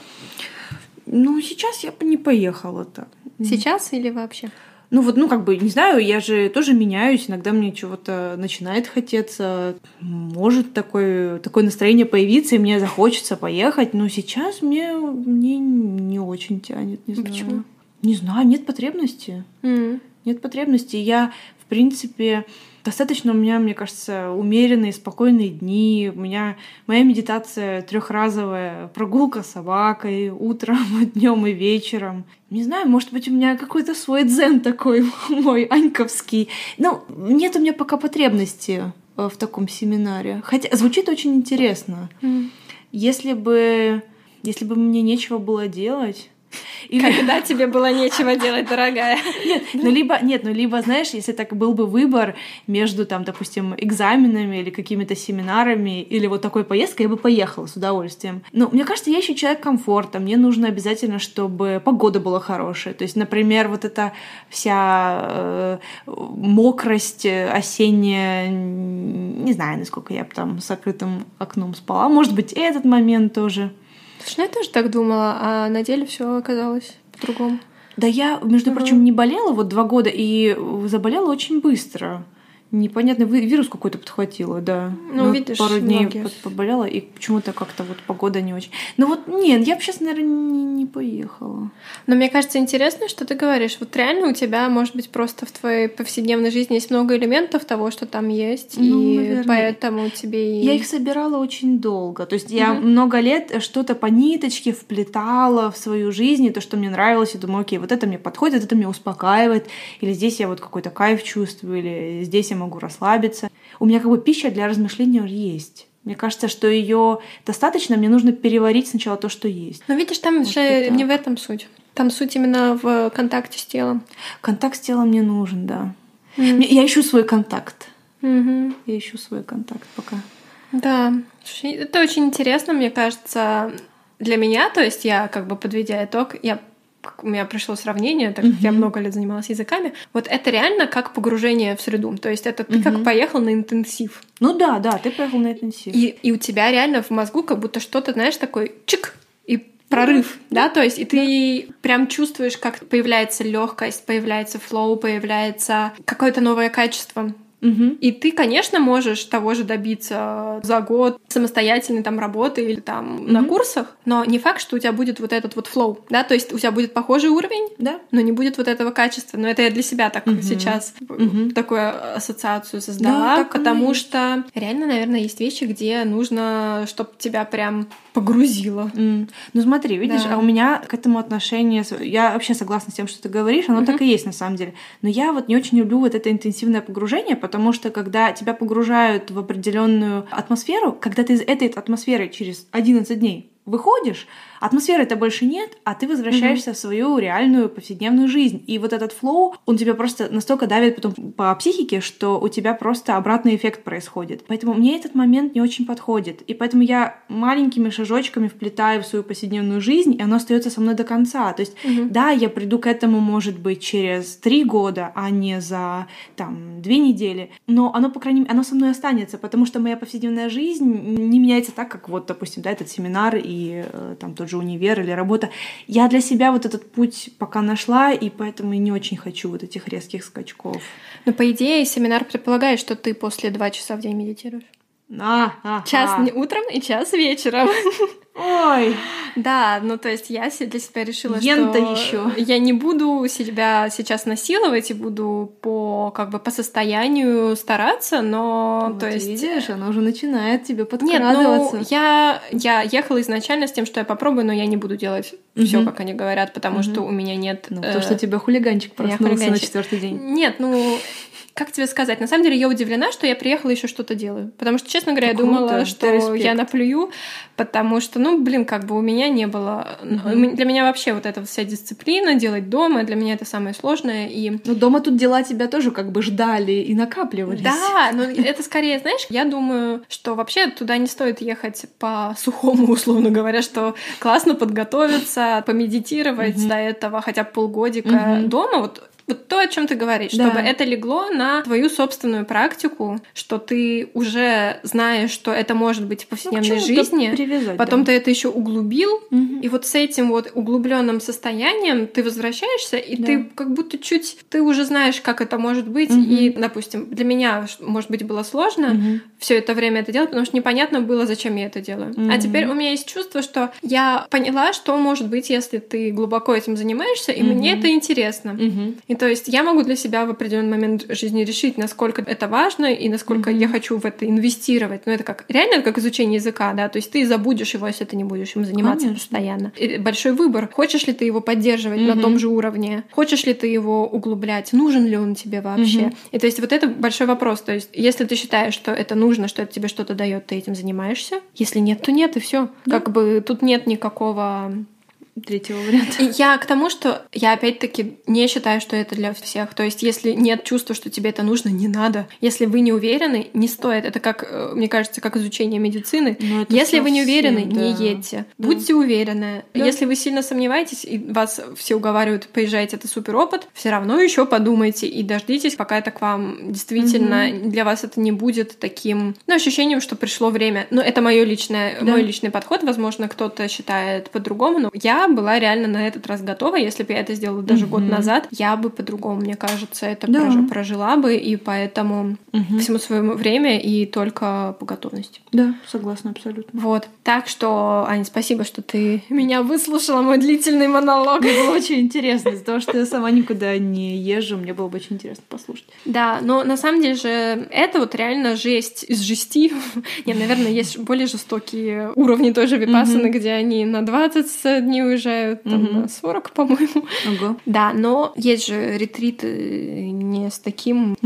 Ну, сейчас я бы не поехала так. Сейчас или вообще? Ну вот, ну как бы, не знаю, я же тоже меняюсь, иногда мне чего-то начинает хотеться, может такое, такое настроение появиться, и мне захочется поехать, но сейчас мне, мне не очень тянет, не знаю. Почему? Не знаю, нет потребности. Mm. Нет потребности. Я, в принципе, достаточно у меня, мне кажется, умеренные, спокойные дни. У меня моя медитация трехразовая, прогулка с собакой утром, днем и вечером. Не знаю, может быть, у меня какой-то свой дзен такой мой, аньковский. Ну, нет у меня пока потребности э, в таком семинаре. Хотя звучит очень интересно. Mm. Если бы, если бы мне нечего было делать, или... Когда тебе было нечего делать, дорогая. Нет, ну либо, нет, ну либо, знаешь, если так был бы выбор между, там, допустим, экзаменами или какими-то семинарами, или вот такой поездкой, я бы поехала с удовольствием. Но мне кажется, я еще человек комфорта, мне нужно обязательно, чтобы погода была хорошая. То есть, например, вот эта вся э, мокрость осенняя, не знаю, насколько я там с закрытым окном спала. Может быть, этот момент тоже. Слушай, ну я тоже так думала, а на деле все оказалось по-другому. Да я, между прочим, не болела вот два года и заболела очень быстро. Непонятно, вирус какой-то подхватила, да. Ну, ну видишь, пару дней многие. поболела, и почему-то как-то вот погода не очень. Ну вот нет, я бы сейчас, наверное, не, не поехала. Но мне кажется интересно, что ты говоришь. Вот реально у тебя, может быть, просто в твоей повседневной жизни есть много элементов того, что там есть, ну, и наверное. поэтому тебе... И... Я их собирала очень долго. То есть я угу. много лет что-то по ниточке вплетала в свою жизнь, и то, что мне нравилось, и думаю, окей, вот это мне подходит, это меня успокаивает, или здесь я вот какой-то кайф чувствую, или здесь я могу расслабиться. У меня как бы пища для размышления есть. Мне кажется, что ее достаточно, мне нужно переварить сначала то, что есть. Но видишь, там Может, же не в этом суть. Там суть именно в контакте с телом. Контакт с телом мне нужен, да. Mm. Я ищу свой контакт. Mm-hmm. Я ищу свой контакт пока. Да, это очень интересно, мне кажется, для меня. То есть я, как бы подведя итог, я у меня пришло сравнение, так как mm-hmm. я много лет занималась языками. Вот это реально как погружение в среду. То есть это ты mm-hmm. как поехал на интенсив. Ну да, да, ты поехал на интенсив. И, и у тебя реально в мозгу как будто что-то, знаешь, такой чик, и прорыв, mm-hmm. да, то есть и ты да. прям чувствуешь, как появляется легкость, появляется флоу, появляется какое-то новое качество. Угу. И ты, конечно, можешь того же добиться за год самостоятельной там работы или там угу. на курсах, но не факт, что у тебя будет вот этот вот флоу, да, то есть у тебя будет похожий уровень, да. но не будет вот этого качества. Но это я для себя так угу. сейчас угу. такую ассоциацию создала, да, потому что реально, наверное, есть вещи, где нужно, чтобы тебя прям погрузило. Mm. Ну смотри, видишь, да. а у меня к этому отношение, я вообще согласна с тем, что ты говоришь, оно mm-hmm. так и есть на самом деле. Но я вот не очень люблю вот это интенсивное погружение, потому что когда тебя погружают в определенную атмосферу, когда ты из этой атмосферы через 11 дней выходишь, атмосферы-то больше нет, а ты возвращаешься mm-hmm. в свою реальную повседневную жизнь. И вот этот флоу, он тебя просто настолько давит потом по психике, что у тебя просто обратный эффект происходит. Поэтому мне этот момент не очень подходит. И поэтому я маленькими шажочками вплетаю в свою повседневную жизнь, и оно остается со мной до конца. То есть, mm-hmm. да, я приду к этому, может быть, через три года, а не за там две недели. Но оно, по крайней мере, оно со мной останется, потому что моя повседневная жизнь не меняется так, как вот, допустим, да, этот семинар и э, там тот же универ или работа. Я для себя вот этот путь пока нашла, и поэтому не очень хочу вот этих резких скачков. Но по идее семинар предполагает, что ты после два часа в день медитируешь. А, а, час а. утром и час вечером. Ой. Да, ну то есть я для себя решила, Ента что еще. я не буду себя сейчас насиловать и буду по как бы по состоянию стараться, но вот то есть видишь, она уже начинает тебе подкрадываться. Нет, ну я я ехала изначально с тем, что я попробую, но я не буду делать угу. все, как они говорят, потому угу. что у меня нет. Ну, э... то, что тебя хулиганчик проснулся хулиганчик. на четвертый день. Нет, ну как тебе сказать? На самом деле я удивлена, что я приехала еще что-то делаю. Потому что, честно говоря, я думала, что я наплюю, потому что, ну, блин, как бы у меня не было... Mm-hmm. Для меня вообще вот эта вся дисциплина, делать дома, для меня это самое сложное. И... Ну, дома тут дела тебя тоже как бы ждали и накапливались. Да, но это скорее, знаешь, я думаю, что вообще туда не стоит ехать по сухому, условно говоря, что классно подготовиться, помедитировать mm-hmm. до этого хотя бы полгодика mm-hmm. дома. Вот вот то, о чем ты говоришь, да. чтобы это легло на твою собственную практику, что ты уже знаешь, что это может быть в повседневной ну, жизни, привязать, потом да. ты это еще углубил, угу. и вот с этим вот углубленным состоянием ты возвращаешься, и да. ты как будто чуть, ты уже знаешь, как это может быть, угу. и, допустим, для меня, может быть, было сложно угу. все это время это делать, потому что непонятно было, зачем я это делаю. Угу. А теперь у меня есть чувство, что я поняла, что может быть, если ты глубоко этим занимаешься, и угу. мне это интересно. Угу. И то есть я могу для себя в определенный момент жизни решить, насколько это важно и насколько mm-hmm. я хочу в это инвестировать. Но это как реально как изучение языка, да, то есть ты забудешь его, если ты не будешь им заниматься Конечно. постоянно. И большой выбор. Хочешь ли ты его поддерживать mm-hmm. на том же уровне? Хочешь ли ты его углублять? Нужен ли он тебе вообще? Mm-hmm. И то есть вот это большой вопрос. То есть если ты считаешь, что это нужно, что это тебе что-то дает, ты этим занимаешься. Если нет, то нет, и все. Да. Как бы тут нет никакого третьего варианта. Я к тому, что я опять-таки не считаю, что это для всех. То есть, если нет чувства, что тебе это нужно, не надо. Если вы не уверены, не стоит. Это как, э, мне кажется, как изучение медицины. Если совсем, вы не уверены, да. не едьте. Да. Будьте уверены. Да. Если вы сильно сомневаетесь, и вас все уговаривают, поезжайте, это супер опыт, все равно еще подумайте и дождитесь, пока это к вам действительно угу. для вас это не будет таким, ну, ощущением, что пришло время. Но это мое личное, да. мой личный подход. Возможно, кто-то считает по-другому, но я была реально на этот раз готова. Если бы я это сделала даже угу. год назад, я бы по-другому, мне кажется, это да. прожила бы, и поэтому угу. всему своему время и только по готовности. Да, согласна абсолютно. Вот. Так что, Аня, спасибо, что ты меня выслушала, мой длительный монолог. Мне было очень интересно, из-за того, что я сама никуда не езжу, мне было бы очень интересно послушать. Да, но на самом деле же это вот реально жесть из жести. Нет, наверное, есть более жестокие уровни тоже випассаны, где они на 20 дней уезжают, там на 40, по-моему. Да, но есть же ретриты не с таким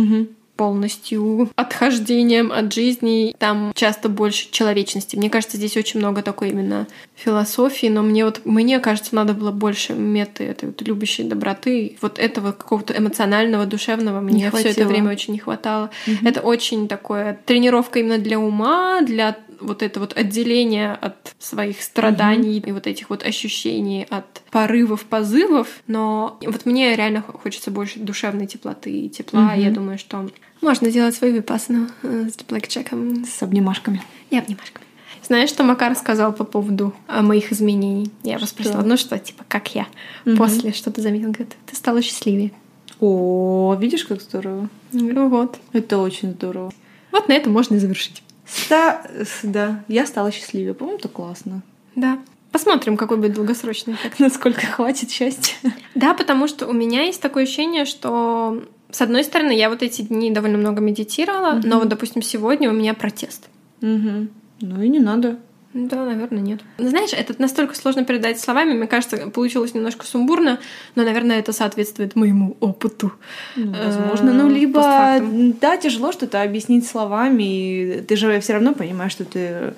полностью отхождением от жизни. Там часто больше человечности. Мне кажется, здесь очень много такой именно философии, но мне вот, мне кажется, надо было больше меты этой вот любящей доброты. Вот этого какого-то эмоционального, душевного мне все это время очень не хватало. Угу. Это очень такое тренировка именно для ума, для вот это вот отделение от своих страданий угу. и вот этих вот ощущений от порывов, позывов. Но вот мне реально хочется больше душевной теплоты и тепла. Угу. Я думаю, что можно сделать свою випасну э, с блэкчеком. С обнимашками. И обнимашками. Знаешь, что Макар сказал по поводу а, моих изменений? Я его спросила, ну что, типа, как я? Угу. После что ты заметил? Говорит, ты стала счастливее. О, видишь, как здорово. Ну вот. Это очень здорово. Вот на этом можно и завершить. Ста... Да, я стала счастливее. По-моему, это классно. Да. Посмотрим, какой будет долгосрочный эффект. Насколько хватит счастья. Да, потому что у меня есть такое ощущение, что с одной стороны, я вот эти дни довольно много медитировала, угу. но вот, допустим, сегодня у меня протест. Угу. Ну и не надо. Да, наверное, нет. Знаешь, это настолько сложно передать словами. Мне кажется, получилось немножко сумбурно, но, наверное, это соответствует моему опыту. Ну, возможно. Ну, либо, да, тяжело что-то объяснить словами, и ты же все равно понимаешь, что ты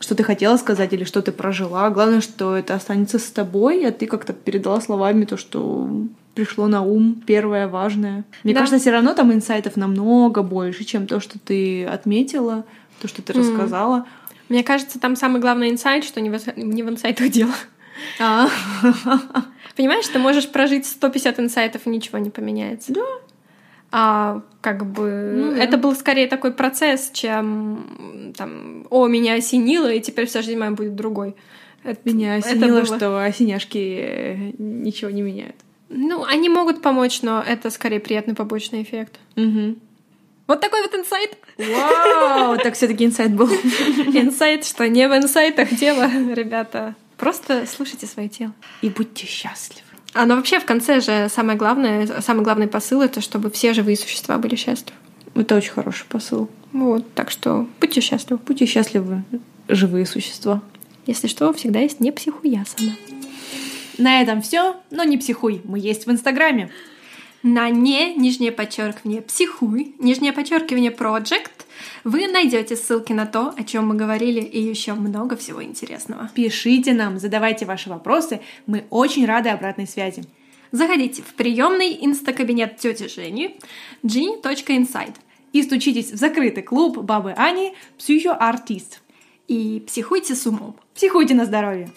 что ты хотела сказать или что ты прожила. Главное, что это останется с тобой, а ты как-то передала словами то, что пришло на ум, первое важное. Мне да. кажется, все равно там инсайтов намного больше, чем то, что ты отметила, то, что ты mm. рассказала. Мне кажется, там самый главный инсайт, что не в, не в инсайтах дело. А. Понимаешь, ты можешь прожить 150 инсайтов, и ничего не поменяется. Да. А как бы ну, да. это был скорее такой процесс, чем там, о, меня осенило, и теперь вся жизнь моя будет другой. Это, меня осенило, это было... что осеняшки ничего не меняют. Ну, они могут помочь, но это скорее приятный побочный эффект. Угу. Вот такой вот инсайт. Вау, так все таки инсайт был. Инсайт, что не в инсайтах дело, ребята. Просто слушайте свое тело. И будьте счастливы. А но вообще в конце же самое главное, самый главный посыл это чтобы все живые существа были счастливы. Это очень хороший посыл. Вот, так что будьте счастливы. Будьте счастливы, живые существа. Если что, всегда есть не психуясана. На этом все, но не психуй, мы есть в Инстаграме на не, нижнее подчеркивание, психуй, нижнее подчеркивание, project, вы найдете ссылки на то, о чем мы говорили, и еще много всего интересного. Пишите нам, задавайте ваши вопросы, мы очень рады обратной связи. Заходите в приемный инстакабинет тети Жени genie.inside и стучитесь в закрытый клуб бабы Ани «Психоартист». И психуйте с умом. Психуйте на здоровье.